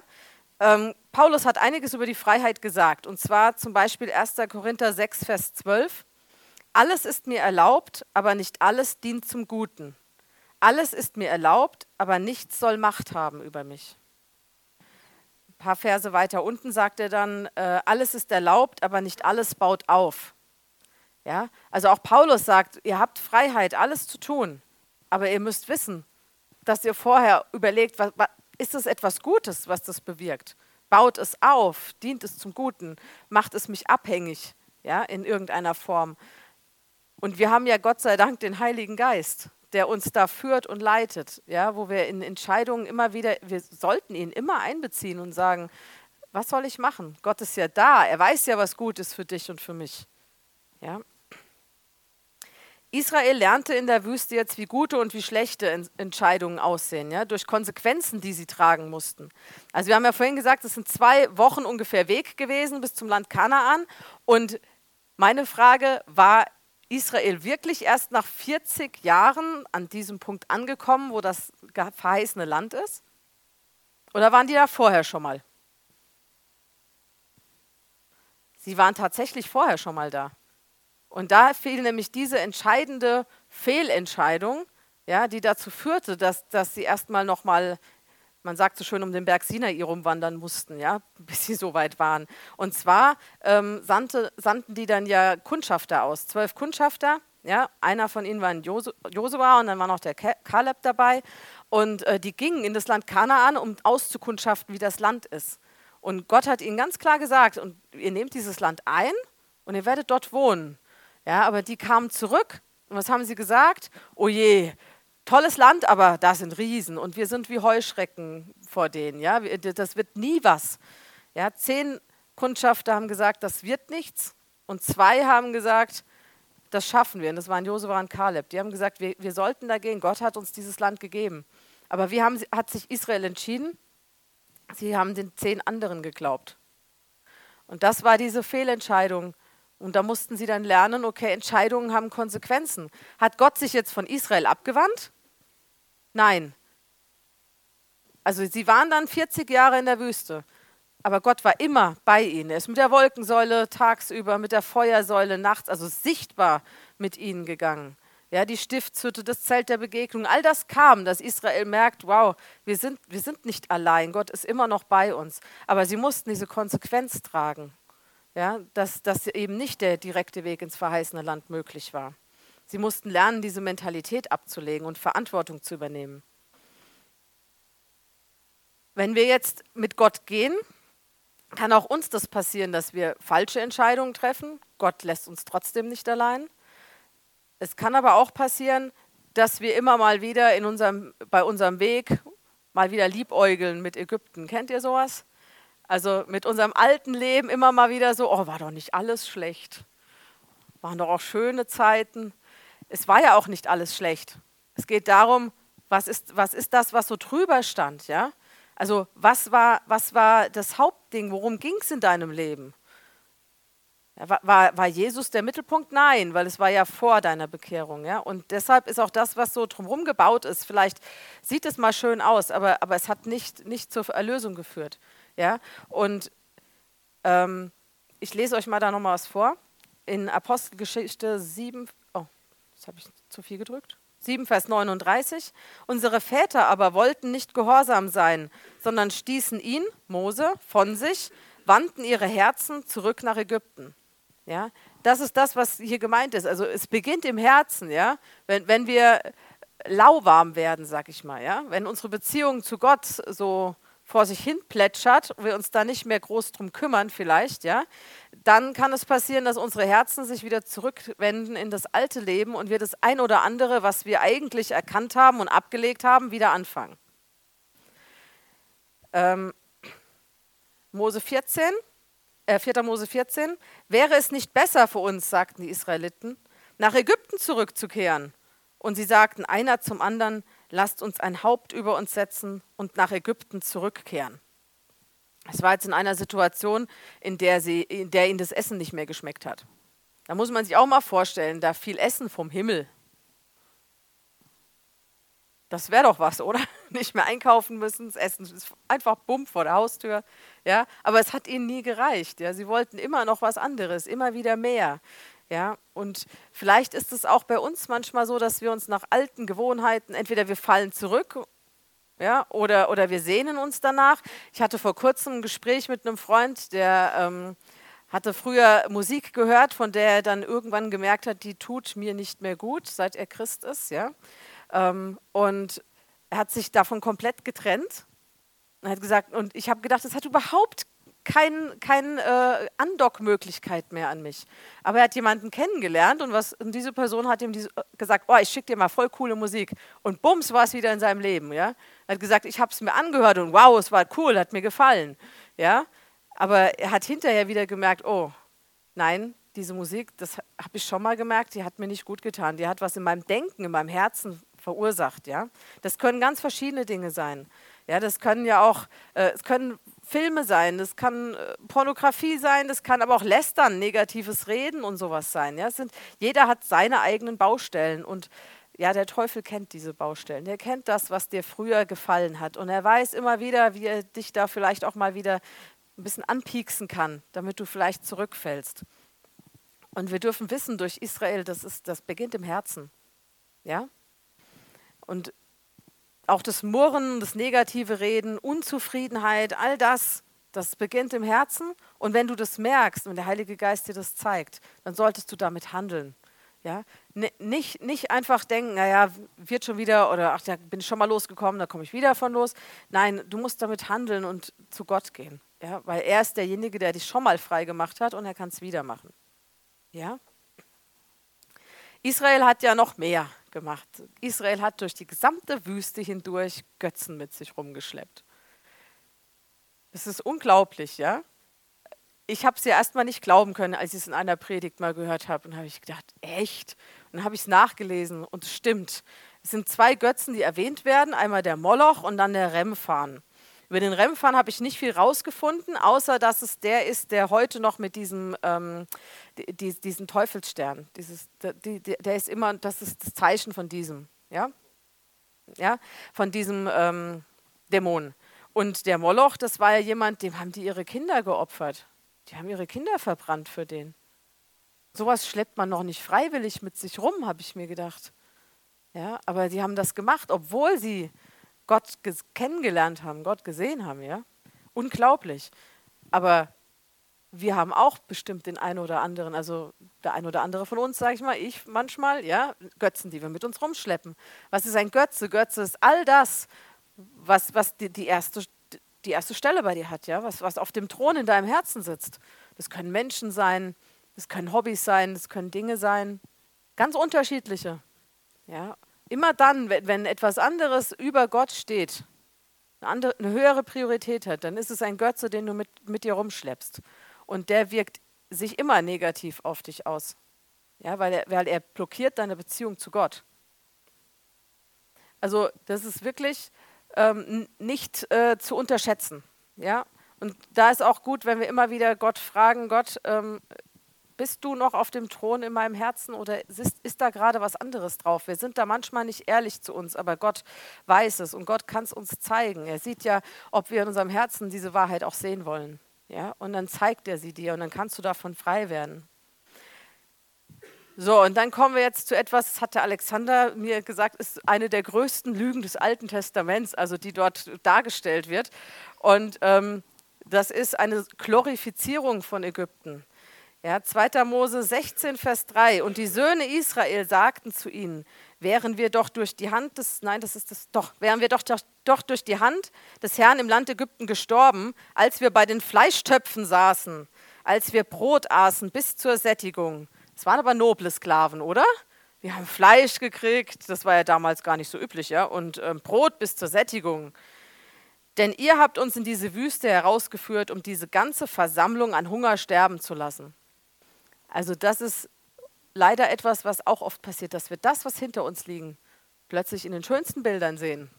Ähm, Paulus hat einiges über die Freiheit gesagt, und zwar zum Beispiel 1. Korinther 6, Vers 12. Alles ist mir erlaubt, aber nicht alles dient zum Guten. Alles ist mir erlaubt, aber nichts soll Macht haben über mich. Ein paar Verse weiter unten sagt er dann, äh, alles ist erlaubt, aber nicht alles baut auf. Ja? Also auch Paulus sagt, ihr habt Freiheit, alles zu tun, aber ihr müsst wissen, dass ihr vorher überlegt, was, ist es etwas Gutes, was das bewirkt? Baut es auf? Dient es zum Guten? Macht es mich abhängig ja, in irgendeiner Form? Und wir haben ja Gott sei Dank den Heiligen Geist, der uns da führt und leitet, ja, wo wir in Entscheidungen immer wieder, wir sollten ihn immer einbeziehen und sagen, was soll ich machen? Gott ist ja da, er weiß ja, was gut ist für dich und für mich. Ja. Israel lernte in der Wüste jetzt, wie gute und wie schlechte Entscheidungen aussehen, ja, durch Konsequenzen, die sie tragen mussten. Also wir haben ja vorhin gesagt, es sind zwei Wochen ungefähr Weg gewesen bis zum Land Kanaan. Und meine Frage war, Israel wirklich erst nach 40 Jahren an diesem Punkt angekommen, wo das verheißene Land ist? Oder waren die da vorher schon mal? Sie waren tatsächlich vorher schon mal da. Und da fiel nämlich diese entscheidende Fehlentscheidung, ja, die dazu führte, dass, dass sie erstmal nochmal, man sagt so schön, um den Berg Sinai rumwandern mussten, ja, bis sie so weit waren. Und zwar ähm, sandte, sandten die dann ja Kundschafter aus, zwölf Kundschafter. Ja, einer von ihnen war ein Josua und dann war noch der Kaleb dabei. Und äh, die gingen in das Land Kanaan, um auszukundschaften, wie das Land ist. Und Gott hat ihnen ganz klar gesagt, und ihr nehmt dieses Land ein und ihr werdet dort wohnen. Ja, aber die kamen zurück und was haben sie gesagt? Oh je, tolles Land, aber da sind Riesen und wir sind wie Heuschrecken vor denen. Ja, das wird nie was. Ja, zehn Kundschafter haben gesagt, das wird nichts und zwei haben gesagt, das schaffen wir. Und das waren Josua und Kaleb. Die haben gesagt, wir, wir sollten da gehen. Gott hat uns dieses Land gegeben. Aber wie haben, hat sich Israel entschieden? Sie haben den zehn anderen geglaubt. Und das war diese Fehlentscheidung und da mussten sie dann lernen, okay, Entscheidungen haben Konsequenzen. Hat Gott sich jetzt von Israel abgewandt? Nein. Also sie waren dann 40 Jahre in der Wüste, aber Gott war immer bei ihnen. Er ist mit der Wolkensäule tagsüber, mit der Feuersäule nachts, also sichtbar mit ihnen gegangen. Ja, die Stiftshütte, das Zelt der Begegnung, all das kam, dass Israel merkt, wow, wir sind, wir sind nicht allein, Gott ist immer noch bei uns. Aber sie mussten diese Konsequenz tragen ja, dass, dass eben nicht der direkte Weg ins verheißene Land möglich war. Sie mussten lernen, diese Mentalität abzulegen und Verantwortung zu übernehmen. Wenn wir jetzt mit Gott gehen, kann auch uns das passieren, dass wir falsche Entscheidungen treffen. Gott lässt uns trotzdem nicht allein. Es kann aber auch passieren, dass wir immer mal wieder in unserem, bei unserem Weg mal wieder liebäugeln mit Ägypten. Kennt ihr sowas? Also mit unserem alten Leben immer mal wieder so, oh, war doch nicht alles schlecht. Waren doch auch schöne Zeiten. Es war ja auch nicht alles schlecht. Es geht darum, was ist, was ist das, was so drüber stand, ja? Also was war, was war das Hauptding, worum ging es in deinem Leben? War, war, Jesus der Mittelpunkt? Nein, weil es war ja vor deiner Bekehrung. Ja? Und deshalb ist auch das, was so drumherum gebaut ist, vielleicht sieht es mal schön aus, aber, aber es hat nicht, nicht zur Erlösung geführt. Ja? Und ähm, ich lese euch mal da nochmal was vor. In Apostelgeschichte 7, oh, jetzt habe ich zu viel gedrückt. 7, Vers 39. Unsere Väter aber wollten nicht gehorsam sein, sondern stießen ihn, Mose, von sich, wandten ihre Herzen zurück nach Ägypten. Ja, das ist das, was hier gemeint ist. Also es beginnt im Herzen, ja. Wenn, wenn wir lauwarm werden, sag ich mal, ja, wenn unsere Beziehung zu Gott so vor sich hin plätschert, wir uns da nicht mehr groß drum kümmern vielleicht, ja, dann kann es passieren, dass unsere Herzen sich wieder zurückwenden in das alte Leben und wir das ein oder andere, was wir eigentlich erkannt haben und abgelegt haben, wieder anfangen. Ähm, Mose 14, äh, 4. Mose 14, wäre es nicht besser für uns, sagten die Israeliten, nach Ägypten zurückzukehren? Und sie sagten einer zum anderen, lasst uns ein Haupt über uns setzen und nach Ägypten zurückkehren. Es war jetzt in einer Situation, in der, sie, in der ihnen das Essen nicht mehr geschmeckt hat. Da muss man sich auch mal vorstellen, da viel Essen vom Himmel. Das wäre doch was, oder? Nicht mehr einkaufen müssen, das Essen ist einfach bumm vor der Haustür. Ja? Aber es hat ihnen nie gereicht. Ja? Sie wollten immer noch was anderes, immer wieder mehr. Ja, und vielleicht ist es auch bei uns manchmal so, dass wir uns nach alten Gewohnheiten, entweder wir fallen zurück ja, oder, oder wir sehnen uns danach. Ich hatte vor kurzem ein Gespräch mit einem Freund, der ähm, hatte früher Musik gehört, von der er dann irgendwann gemerkt hat, die tut mir nicht mehr gut, seit er Christ ist. Ja? Ähm, und er hat sich davon komplett getrennt. Er hat gesagt, und ich habe gedacht, es hat überhaupt keine kein, äh, Andockmöglichkeit mehr an mich. Aber er hat jemanden kennengelernt und, was, und diese Person hat ihm diese, gesagt, oh, ich schicke dir mal voll coole Musik. Und bums war es wieder in seinem Leben. Ja? Er hat gesagt, ich habe es mir angehört und wow, es war cool, hat mir gefallen. Ja? Aber er hat hinterher wieder gemerkt, oh, nein, diese Musik, das habe ich schon mal gemerkt, die hat mir nicht gut getan. Die hat was in meinem Denken, in meinem Herzen verursacht. Ja? Das können ganz verschiedene Dinge sein. Ja, das können ja auch, äh, es können Filme sein, das kann äh, Pornografie sein, das kann aber auch Lästern, negatives Reden und sowas sein. Ja, sind, jeder hat seine eigenen Baustellen und ja, der Teufel kennt diese Baustellen. Der kennt das, was dir früher gefallen hat. Und er weiß immer wieder, wie er dich da vielleicht auch mal wieder ein bisschen anpieksen kann, damit du vielleicht zurückfällst. Und wir dürfen wissen durch Israel, das, ist, das beginnt im Herzen. Ja? Und auch das Murren, das negative Reden, Unzufriedenheit, all das, das beginnt im Herzen. Und wenn du das merkst und der Heilige Geist dir das zeigt, dann solltest du damit handeln. Ja? Nicht, nicht einfach denken, naja, wird schon wieder oder ach, da bin ich schon mal losgekommen, da komme ich wieder von los. Nein, du musst damit handeln und zu Gott gehen. Ja? Weil er ist derjenige, der dich schon mal frei gemacht hat und er kann es wieder machen. Ja? Israel hat ja noch mehr gemacht. Israel hat durch die gesamte Wüste hindurch Götzen mit sich rumgeschleppt. Das ist unglaublich, ja? Ich habe es ja erstmal nicht glauben können, als ich es in einer Predigt mal gehört habe. Und habe ich gedacht, echt? Und dann habe ich es nachgelesen und es stimmt. Es sind zwei Götzen, die erwähnt werden: einmal der Moloch und dann der Remphan. Über den Remphan habe ich nicht viel rausgefunden, außer dass es der ist, der heute noch mit diesem ähm, die, diesen Teufelsstern, dieses, die, der ist immer, das ist das Zeichen von diesem, ja, ja, von diesem ähm, Dämon. Und der Moloch, das war ja jemand, dem haben die ihre Kinder geopfert. Die haben ihre Kinder verbrannt für den. Sowas schleppt man noch nicht freiwillig mit sich rum, habe ich mir gedacht. Ja, aber sie haben das gemacht, obwohl sie Gott kennengelernt haben, Gott gesehen haben, ja. Unglaublich. Aber wir haben auch bestimmt den einen oder anderen, also der ein oder andere von uns, sage ich mal, ich manchmal, ja, Götzen, die wir mit uns rumschleppen. Was ist ein Götze? Götze ist all das, was, was die, die, erste, die erste Stelle bei dir hat, ja, was, was auf dem Thron in deinem Herzen sitzt. Das können Menschen sein, das können Hobbys sein, das können Dinge sein, ganz unterschiedliche. Ja, Immer dann, wenn, etwas anderes über Gott steht, eine, andere, eine höhere Priorität hat, dann ist es ein Götze, den du mit, mit dir rumschleppst. Und der wirkt sich immer negativ auf dich aus. Ja, weil, er, weil er blockiert deine Beziehung zu Gott. Also das ist wirklich ähm, nicht äh, zu unterschätzen. Ja? Und da ist auch gut, wenn wir immer wieder Gott fragen, Gott, ähm, bist du noch auf dem Thron in meinem Herzen oder ist, ist da gerade was anderes drauf? Wir sind da manchmal nicht ehrlich zu uns, aber Gott weiß es und Gott kann es uns zeigen. Er sieht ja, ob wir in unserem Herzen diese Wahrheit auch sehen wollen. Ja? Und dann zeigt er sie dir und dann kannst du davon frei werden. So, und dann kommen wir jetzt zu etwas, das hat der Alexander mir gesagt, ist eine der größten Lügen des Alten Testaments, also die dort dargestellt wird. Und ähm, das ist eine Glorifizierung von Ägypten. Ja, 2. Mose 16, Vers 3. Und die Söhne Israel sagten zu ihnen, wären wir doch durch die Hand des, nein, das ist das, doch, wären wir doch, doch, doch durch die Hand des Herrn im Land Ägypten gestorben, als wir bei den Fleischtöpfen saßen, als wir Brot aßen bis zur Sättigung. Es waren aber noble Sklaven, oder? Wir haben Fleisch gekriegt, das war ja damals gar nicht so üblich, ja, und ähm, Brot bis zur Sättigung. Denn ihr habt uns in diese Wüste herausgeführt, um diese ganze Versammlung an Hunger sterben zu lassen. Also das ist leider etwas, was auch oft passiert, dass wir das, was hinter uns liegen, plötzlich in den schönsten Bildern sehen.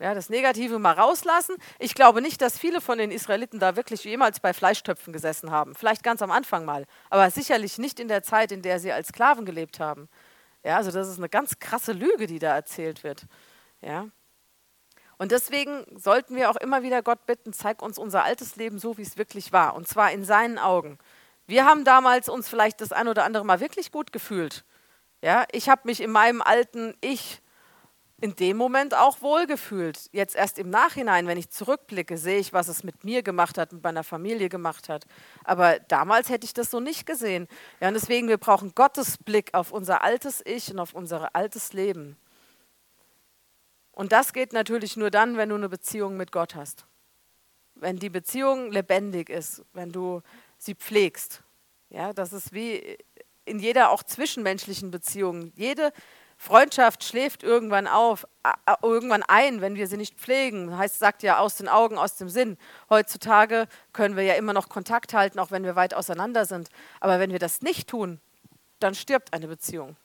Ja, das Negative mal rauslassen. Ich glaube nicht, dass viele von den Israeliten da wirklich jemals bei Fleischtöpfen gesessen haben. Vielleicht ganz am Anfang mal, aber sicherlich nicht in der Zeit, in der sie als Sklaven gelebt haben. Ja, also das ist eine ganz krasse Lüge, die da erzählt wird. Ja. Und deswegen sollten wir auch immer wieder Gott bitten, zeig uns unser altes Leben so, wie es wirklich war, und zwar in seinen Augen. Wir haben damals uns vielleicht das ein oder andere Mal wirklich gut gefühlt. Ja, ich habe mich in meinem alten Ich in dem Moment auch wohlgefühlt. Jetzt erst im Nachhinein, wenn ich zurückblicke, sehe ich, was es mit mir gemacht hat, mit meiner Familie gemacht hat. Aber damals hätte ich das so nicht gesehen. Ja, und deswegen, wir brauchen Gottes Blick auf unser altes Ich und auf unser altes Leben. Und das geht natürlich nur dann, wenn du eine Beziehung mit Gott hast. Wenn die Beziehung lebendig ist, wenn du sie pflegst. Ja, das ist wie in jeder auch zwischenmenschlichen Beziehung. Jede Freundschaft schläft irgendwann auf, irgendwann ein, wenn wir sie nicht pflegen. Heißt, sagt ja aus den Augen, aus dem Sinn. Heutzutage können wir ja immer noch Kontakt halten, auch wenn wir weit auseinander sind. Aber wenn wir das nicht tun, dann stirbt eine Beziehung.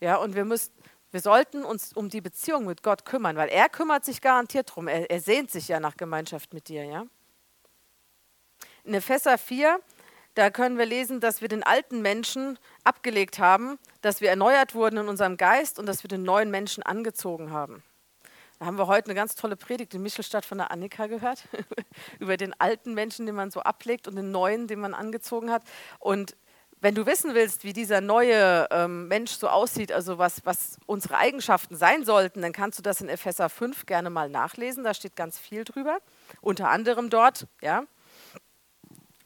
Ja, und wir müssen, wir sollten uns um die Beziehung mit Gott kümmern, weil er kümmert sich garantiert drum. Er, er sehnt sich ja nach Gemeinschaft mit dir, ja. In Epheser 4 da können wir lesen, dass wir den alten Menschen abgelegt haben, dass wir erneuert wurden in unserem Geist und dass wir den neuen Menschen angezogen haben. Da haben wir heute eine ganz tolle Predigt in Michelstadt von der Annika gehört, über den alten Menschen, den man so ablegt und den neuen, den man angezogen hat. Und wenn du wissen willst, wie dieser neue ähm, Mensch so aussieht, also was, was unsere Eigenschaften sein sollten, dann kannst du das in Epheser 5 gerne mal nachlesen. Da steht ganz viel drüber. Unter anderem dort, ja,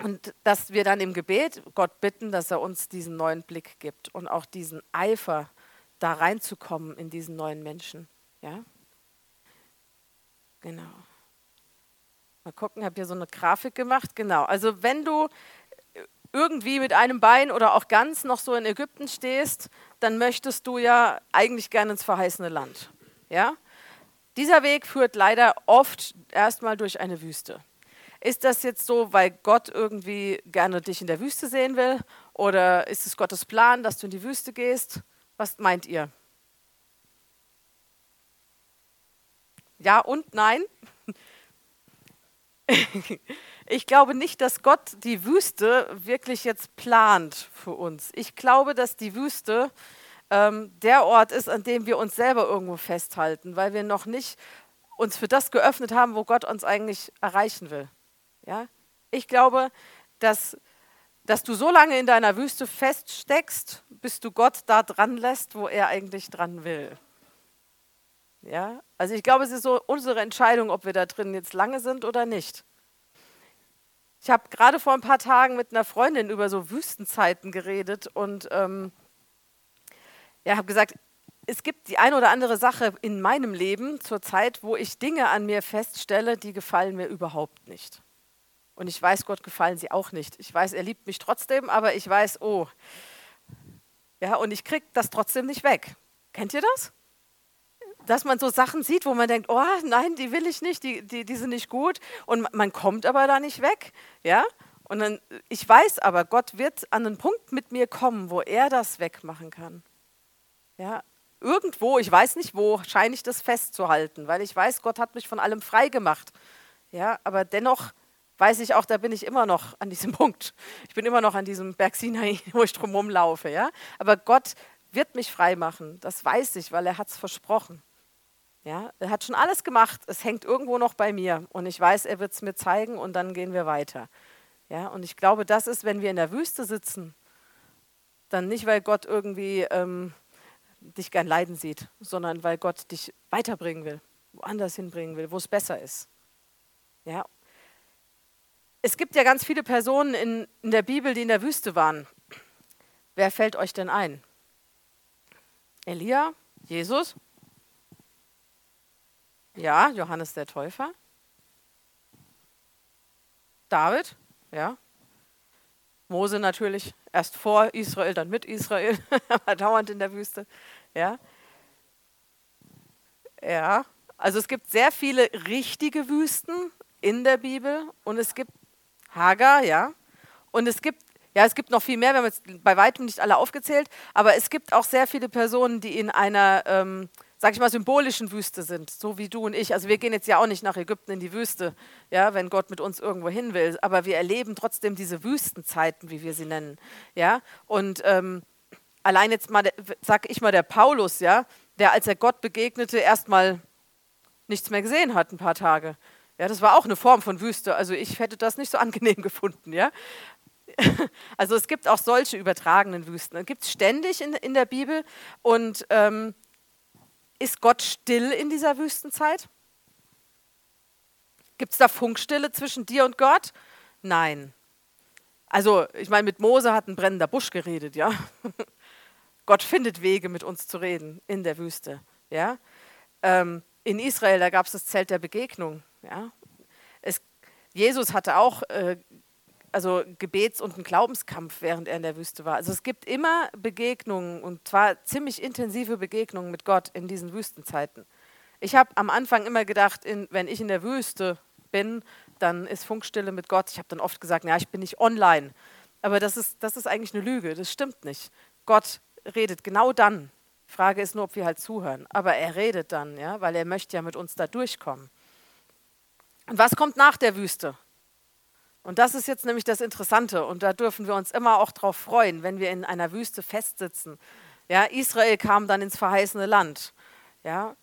und dass wir dann im Gebet Gott bitten, dass er uns diesen neuen Blick gibt und auch diesen Eifer, da reinzukommen in diesen neuen Menschen. Ja? Genau. Mal gucken, ich habe hier so eine Grafik gemacht. Genau. Also wenn du irgendwie mit einem Bein oder auch ganz noch so in Ägypten stehst, dann möchtest du ja eigentlich gerne ins verheißene Land. Ja? Dieser Weg führt leider oft erstmal durch eine Wüste. Ist das jetzt so, weil Gott irgendwie gerne dich in der Wüste sehen will? Oder ist es Gottes Plan, dass du in die Wüste gehst? Was meint ihr? Ja und nein? Ich glaube nicht, dass Gott die Wüste wirklich jetzt plant für uns. Ich glaube, dass die Wüste ähm, der Ort ist, an dem wir uns selber irgendwo festhalten, weil wir noch nicht uns für das geöffnet haben, wo Gott uns eigentlich erreichen will. Ja? Ich glaube, dass, dass du so lange in deiner Wüste feststeckst, bis du Gott da dran lässt, wo er eigentlich dran will. Ja? Also ich glaube, es ist so unsere Entscheidung, ob wir da drin jetzt lange sind oder nicht. Ich habe gerade vor ein paar Tagen mit einer Freundin über so Wüstenzeiten geredet und ähm, ja, habe gesagt, es gibt die eine oder andere Sache in meinem Leben zur Zeit, wo ich Dinge an mir feststelle, die gefallen mir überhaupt nicht. Und ich weiß, Gott gefallen sie auch nicht. Ich weiß, er liebt mich trotzdem, aber ich weiß, oh, ja, und ich kriege das trotzdem nicht weg. Kennt ihr das? Dass man so Sachen sieht, wo man denkt, oh nein, die will ich nicht, die, die, die sind nicht gut. Und man kommt aber da nicht weg. Ja? Und dann, ich weiß aber, Gott wird an einen Punkt mit mir kommen, wo er das wegmachen kann. Ja? Irgendwo, ich weiß nicht wo, scheine ich das festzuhalten, weil ich weiß, Gott hat mich von allem frei gemacht. Ja, aber dennoch weiß ich auch, da bin ich immer noch an diesem Punkt. Ich bin immer noch an diesem Berg Sinai, wo ich drumherum laufe. Ja? Aber Gott wird mich frei machen. Das weiß ich, weil er hat es versprochen. Ja? Er hat schon alles gemacht. Es hängt irgendwo noch bei mir. Und ich weiß, er wird es mir zeigen und dann gehen wir weiter. Ja? Und ich glaube, das ist, wenn wir in der Wüste sitzen, dann nicht, weil Gott irgendwie ähm, dich gern leiden sieht, sondern weil Gott dich weiterbringen will, woanders hinbringen will, wo es besser ist. Ja, es gibt ja ganz viele Personen in, in der Bibel, die in der Wüste waren. Wer fällt euch denn ein? Elia? Jesus? Ja, Johannes der Täufer? David? Ja. Mose natürlich erst vor Israel, dann mit Israel, aber dauernd in der Wüste. Ja. Ja. Also es gibt sehr viele richtige Wüsten in der Bibel und es gibt Hagar, ja. Und es gibt, ja, es gibt noch viel mehr, wir haben jetzt bei weitem nicht alle aufgezählt, aber es gibt auch sehr viele Personen, die in einer, ähm, sag ich mal, symbolischen Wüste sind, so wie du und ich. Also wir gehen jetzt ja auch nicht nach Ägypten in die Wüste, ja, wenn Gott mit uns irgendwo hin will, aber wir erleben trotzdem diese Wüstenzeiten, wie wir sie nennen, ja. Und ähm, allein jetzt mal, sag ich mal, der Paulus, ja, der als er Gott begegnete, erstmal nichts mehr gesehen hat, ein paar Tage. Ja, das war auch eine Form von Wüste. Also ich hätte das nicht so angenehm gefunden. Ja? Also es gibt auch solche übertragenen Wüsten. Es gibt es ständig in, in der Bibel. Und ähm, ist Gott still in dieser Wüstenzeit? Gibt es da Funkstille zwischen dir und Gott? Nein. Also ich meine, mit Mose hat ein brennender Busch geredet, ja. Gott findet Wege, mit uns zu reden in der Wüste, ja. Ähm, in Israel, da gab es das Zelt der Begegnung. Ja? Es, Jesus hatte auch äh, also Gebets- und ein Glaubenskampf, während er in der Wüste war. Also es gibt immer Begegnungen und zwar ziemlich intensive Begegnungen mit Gott in diesen Wüstenzeiten. Ich habe am Anfang immer gedacht, in, wenn ich in der Wüste bin, dann ist Funkstille mit Gott. Ich habe dann oft gesagt, ja, ich bin nicht online. Aber das ist, das ist eigentlich eine Lüge, das stimmt nicht. Gott redet genau dann. Frage ist nur, ob wir halt zuhören. Aber er redet dann, ja, weil er möchte ja mit uns da durchkommen. Und was kommt nach der Wüste? Und das ist jetzt nämlich das Interessante und da dürfen wir uns immer auch drauf freuen, wenn wir in einer Wüste festsitzen. Ja, Israel kam dann ins verheißene Land. Ja,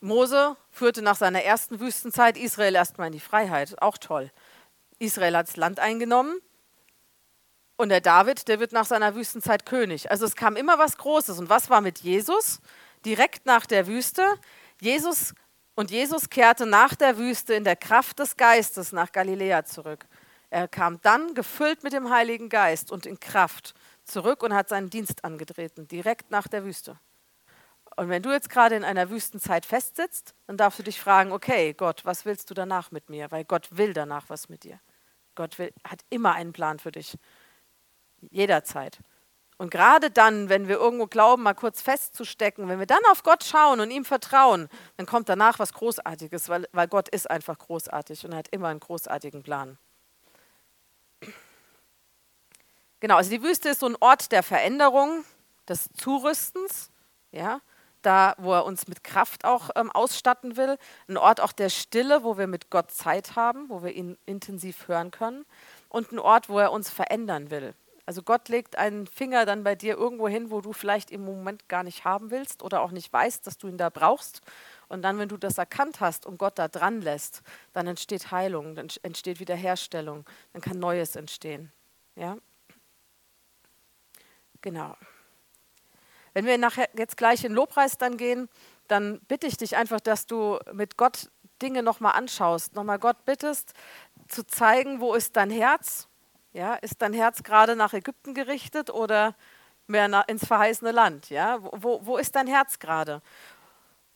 Mose führte nach seiner ersten Wüstenzeit Israel erstmal in die Freiheit. Auch toll. Israel hat das Land eingenommen und der David, der wird nach seiner Wüstenzeit König. Also es kam immer was Großes. Und was war mit Jesus? Direkt nach der Wüste. Jesus und Jesus kehrte nach der Wüste in der Kraft des Geistes nach Galiläa zurück. Er kam dann gefüllt mit dem Heiligen Geist und in Kraft zurück und hat seinen Dienst angetreten, direkt nach der Wüste. Und wenn du jetzt gerade in einer Wüstenzeit festsitzt, dann darfst du dich fragen, okay, Gott, was willst du danach mit mir? Weil Gott will danach was mit dir. Gott will, hat immer einen Plan für dich. Jederzeit. Und gerade dann, wenn wir irgendwo glauben, mal kurz festzustecken, wenn wir dann auf Gott schauen und ihm vertrauen, dann kommt danach was Großartiges, weil, weil Gott ist einfach großartig und hat immer einen großartigen Plan. Genau, also die Wüste ist so ein Ort der Veränderung, des Zurüstens, ja, da, wo er uns mit Kraft auch ähm, ausstatten will. Ein Ort auch der Stille, wo wir mit Gott Zeit haben, wo wir ihn intensiv hören können. Und ein Ort, wo er uns verändern will. Also Gott legt einen Finger dann bei dir irgendwo hin, wo du vielleicht im Moment gar nicht haben willst oder auch nicht weißt, dass du ihn da brauchst. Und dann, wenn du das erkannt hast und Gott da dran lässt, dann entsteht Heilung, dann entsteht Wiederherstellung, dann kann Neues entstehen. Ja? Genau. Wenn wir nachher jetzt gleich in Lobpreis dann gehen, dann bitte ich dich einfach, dass du mit Gott Dinge nochmal anschaust, nochmal Gott bittest, zu zeigen, wo ist dein Herz? Ja, ist dein Herz gerade nach Ägypten gerichtet oder mehr nach, ins verheißene Land? Ja, wo, wo ist dein Herz gerade?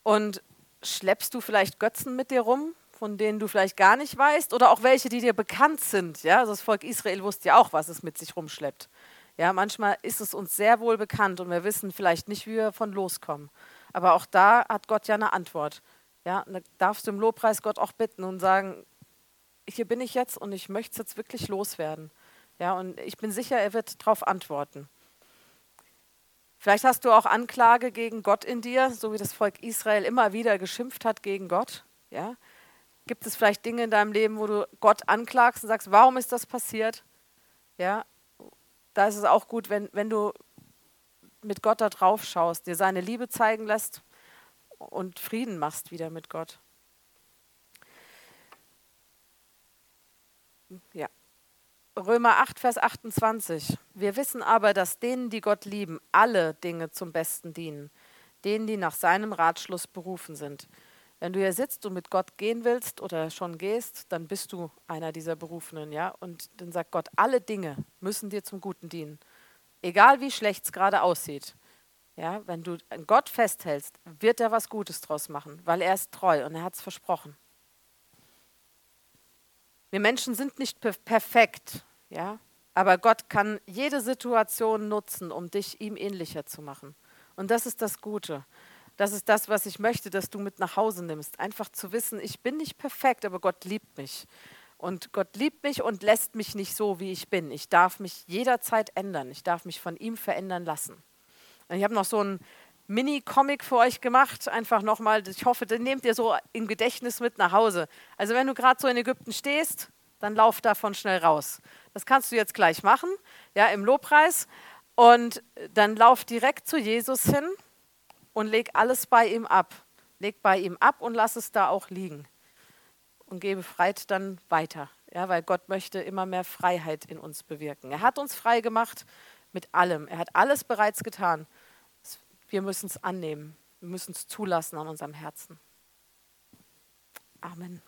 Und schleppst du vielleicht Götzen mit dir rum, von denen du vielleicht gar nicht weißt, oder auch welche, die dir bekannt sind? Ja, also das Volk Israel wusste ja auch, was es mit sich rumschleppt. Ja, manchmal ist es uns sehr wohl bekannt und wir wissen vielleicht nicht, wie wir von loskommen. Aber auch da hat Gott ja eine Antwort. Ja, da darfst du im Lobpreis Gott auch bitten und sagen, hier bin ich jetzt und ich möchte es jetzt wirklich loswerden. Ja, und ich bin sicher, er wird darauf antworten. Vielleicht hast du auch Anklage gegen Gott in dir, so wie das Volk Israel immer wieder geschimpft hat gegen Gott. Ja? Gibt es vielleicht Dinge in deinem Leben, wo du Gott anklagst und sagst, warum ist das passiert? Ja, da ist es auch gut, wenn, wenn du mit Gott da drauf schaust, dir seine Liebe zeigen lässt und Frieden machst wieder mit Gott. Ja. Römer 8, Vers 28. Wir wissen aber, dass denen, die Gott lieben, alle Dinge zum Besten dienen, denen, die nach seinem Ratschluss berufen sind. Wenn du hier sitzt und mit Gott gehen willst oder schon gehst, dann bist du einer dieser Berufenen, ja. Und dann sagt Gott, alle Dinge müssen dir zum Guten dienen. Egal wie schlecht es gerade aussieht. Ja, wenn du an Gott festhältst, wird er was Gutes draus machen, weil er ist treu und er hat es versprochen. Wir Menschen sind nicht perfekt, ja, aber Gott kann jede Situation nutzen, um dich ihm ähnlicher zu machen. Und das ist das Gute. Das ist das, was ich möchte, dass du mit nach Hause nimmst. Einfach zu wissen, ich bin nicht perfekt, aber Gott liebt mich. Und Gott liebt mich und lässt mich nicht so, wie ich bin. Ich darf mich jederzeit ändern. Ich darf mich von ihm verändern lassen. Und ich habe noch so einen Mini-Comic für euch gemacht. Einfach nochmal, ich hoffe, den nehmt ihr so im Gedächtnis mit nach Hause. Also wenn du gerade so in Ägypten stehst, dann lauf davon schnell raus. Das kannst du jetzt gleich machen, ja, im Lobpreis. Und dann lauf direkt zu Jesus hin und leg alles bei ihm ab. Leg bei ihm ab und lass es da auch liegen. Und geh befreit dann weiter. Ja, weil Gott möchte immer mehr Freiheit in uns bewirken. Er hat uns frei gemacht mit allem. Er hat alles bereits getan. Wir müssen es annehmen. Wir müssen es zulassen an unserem Herzen. Amen.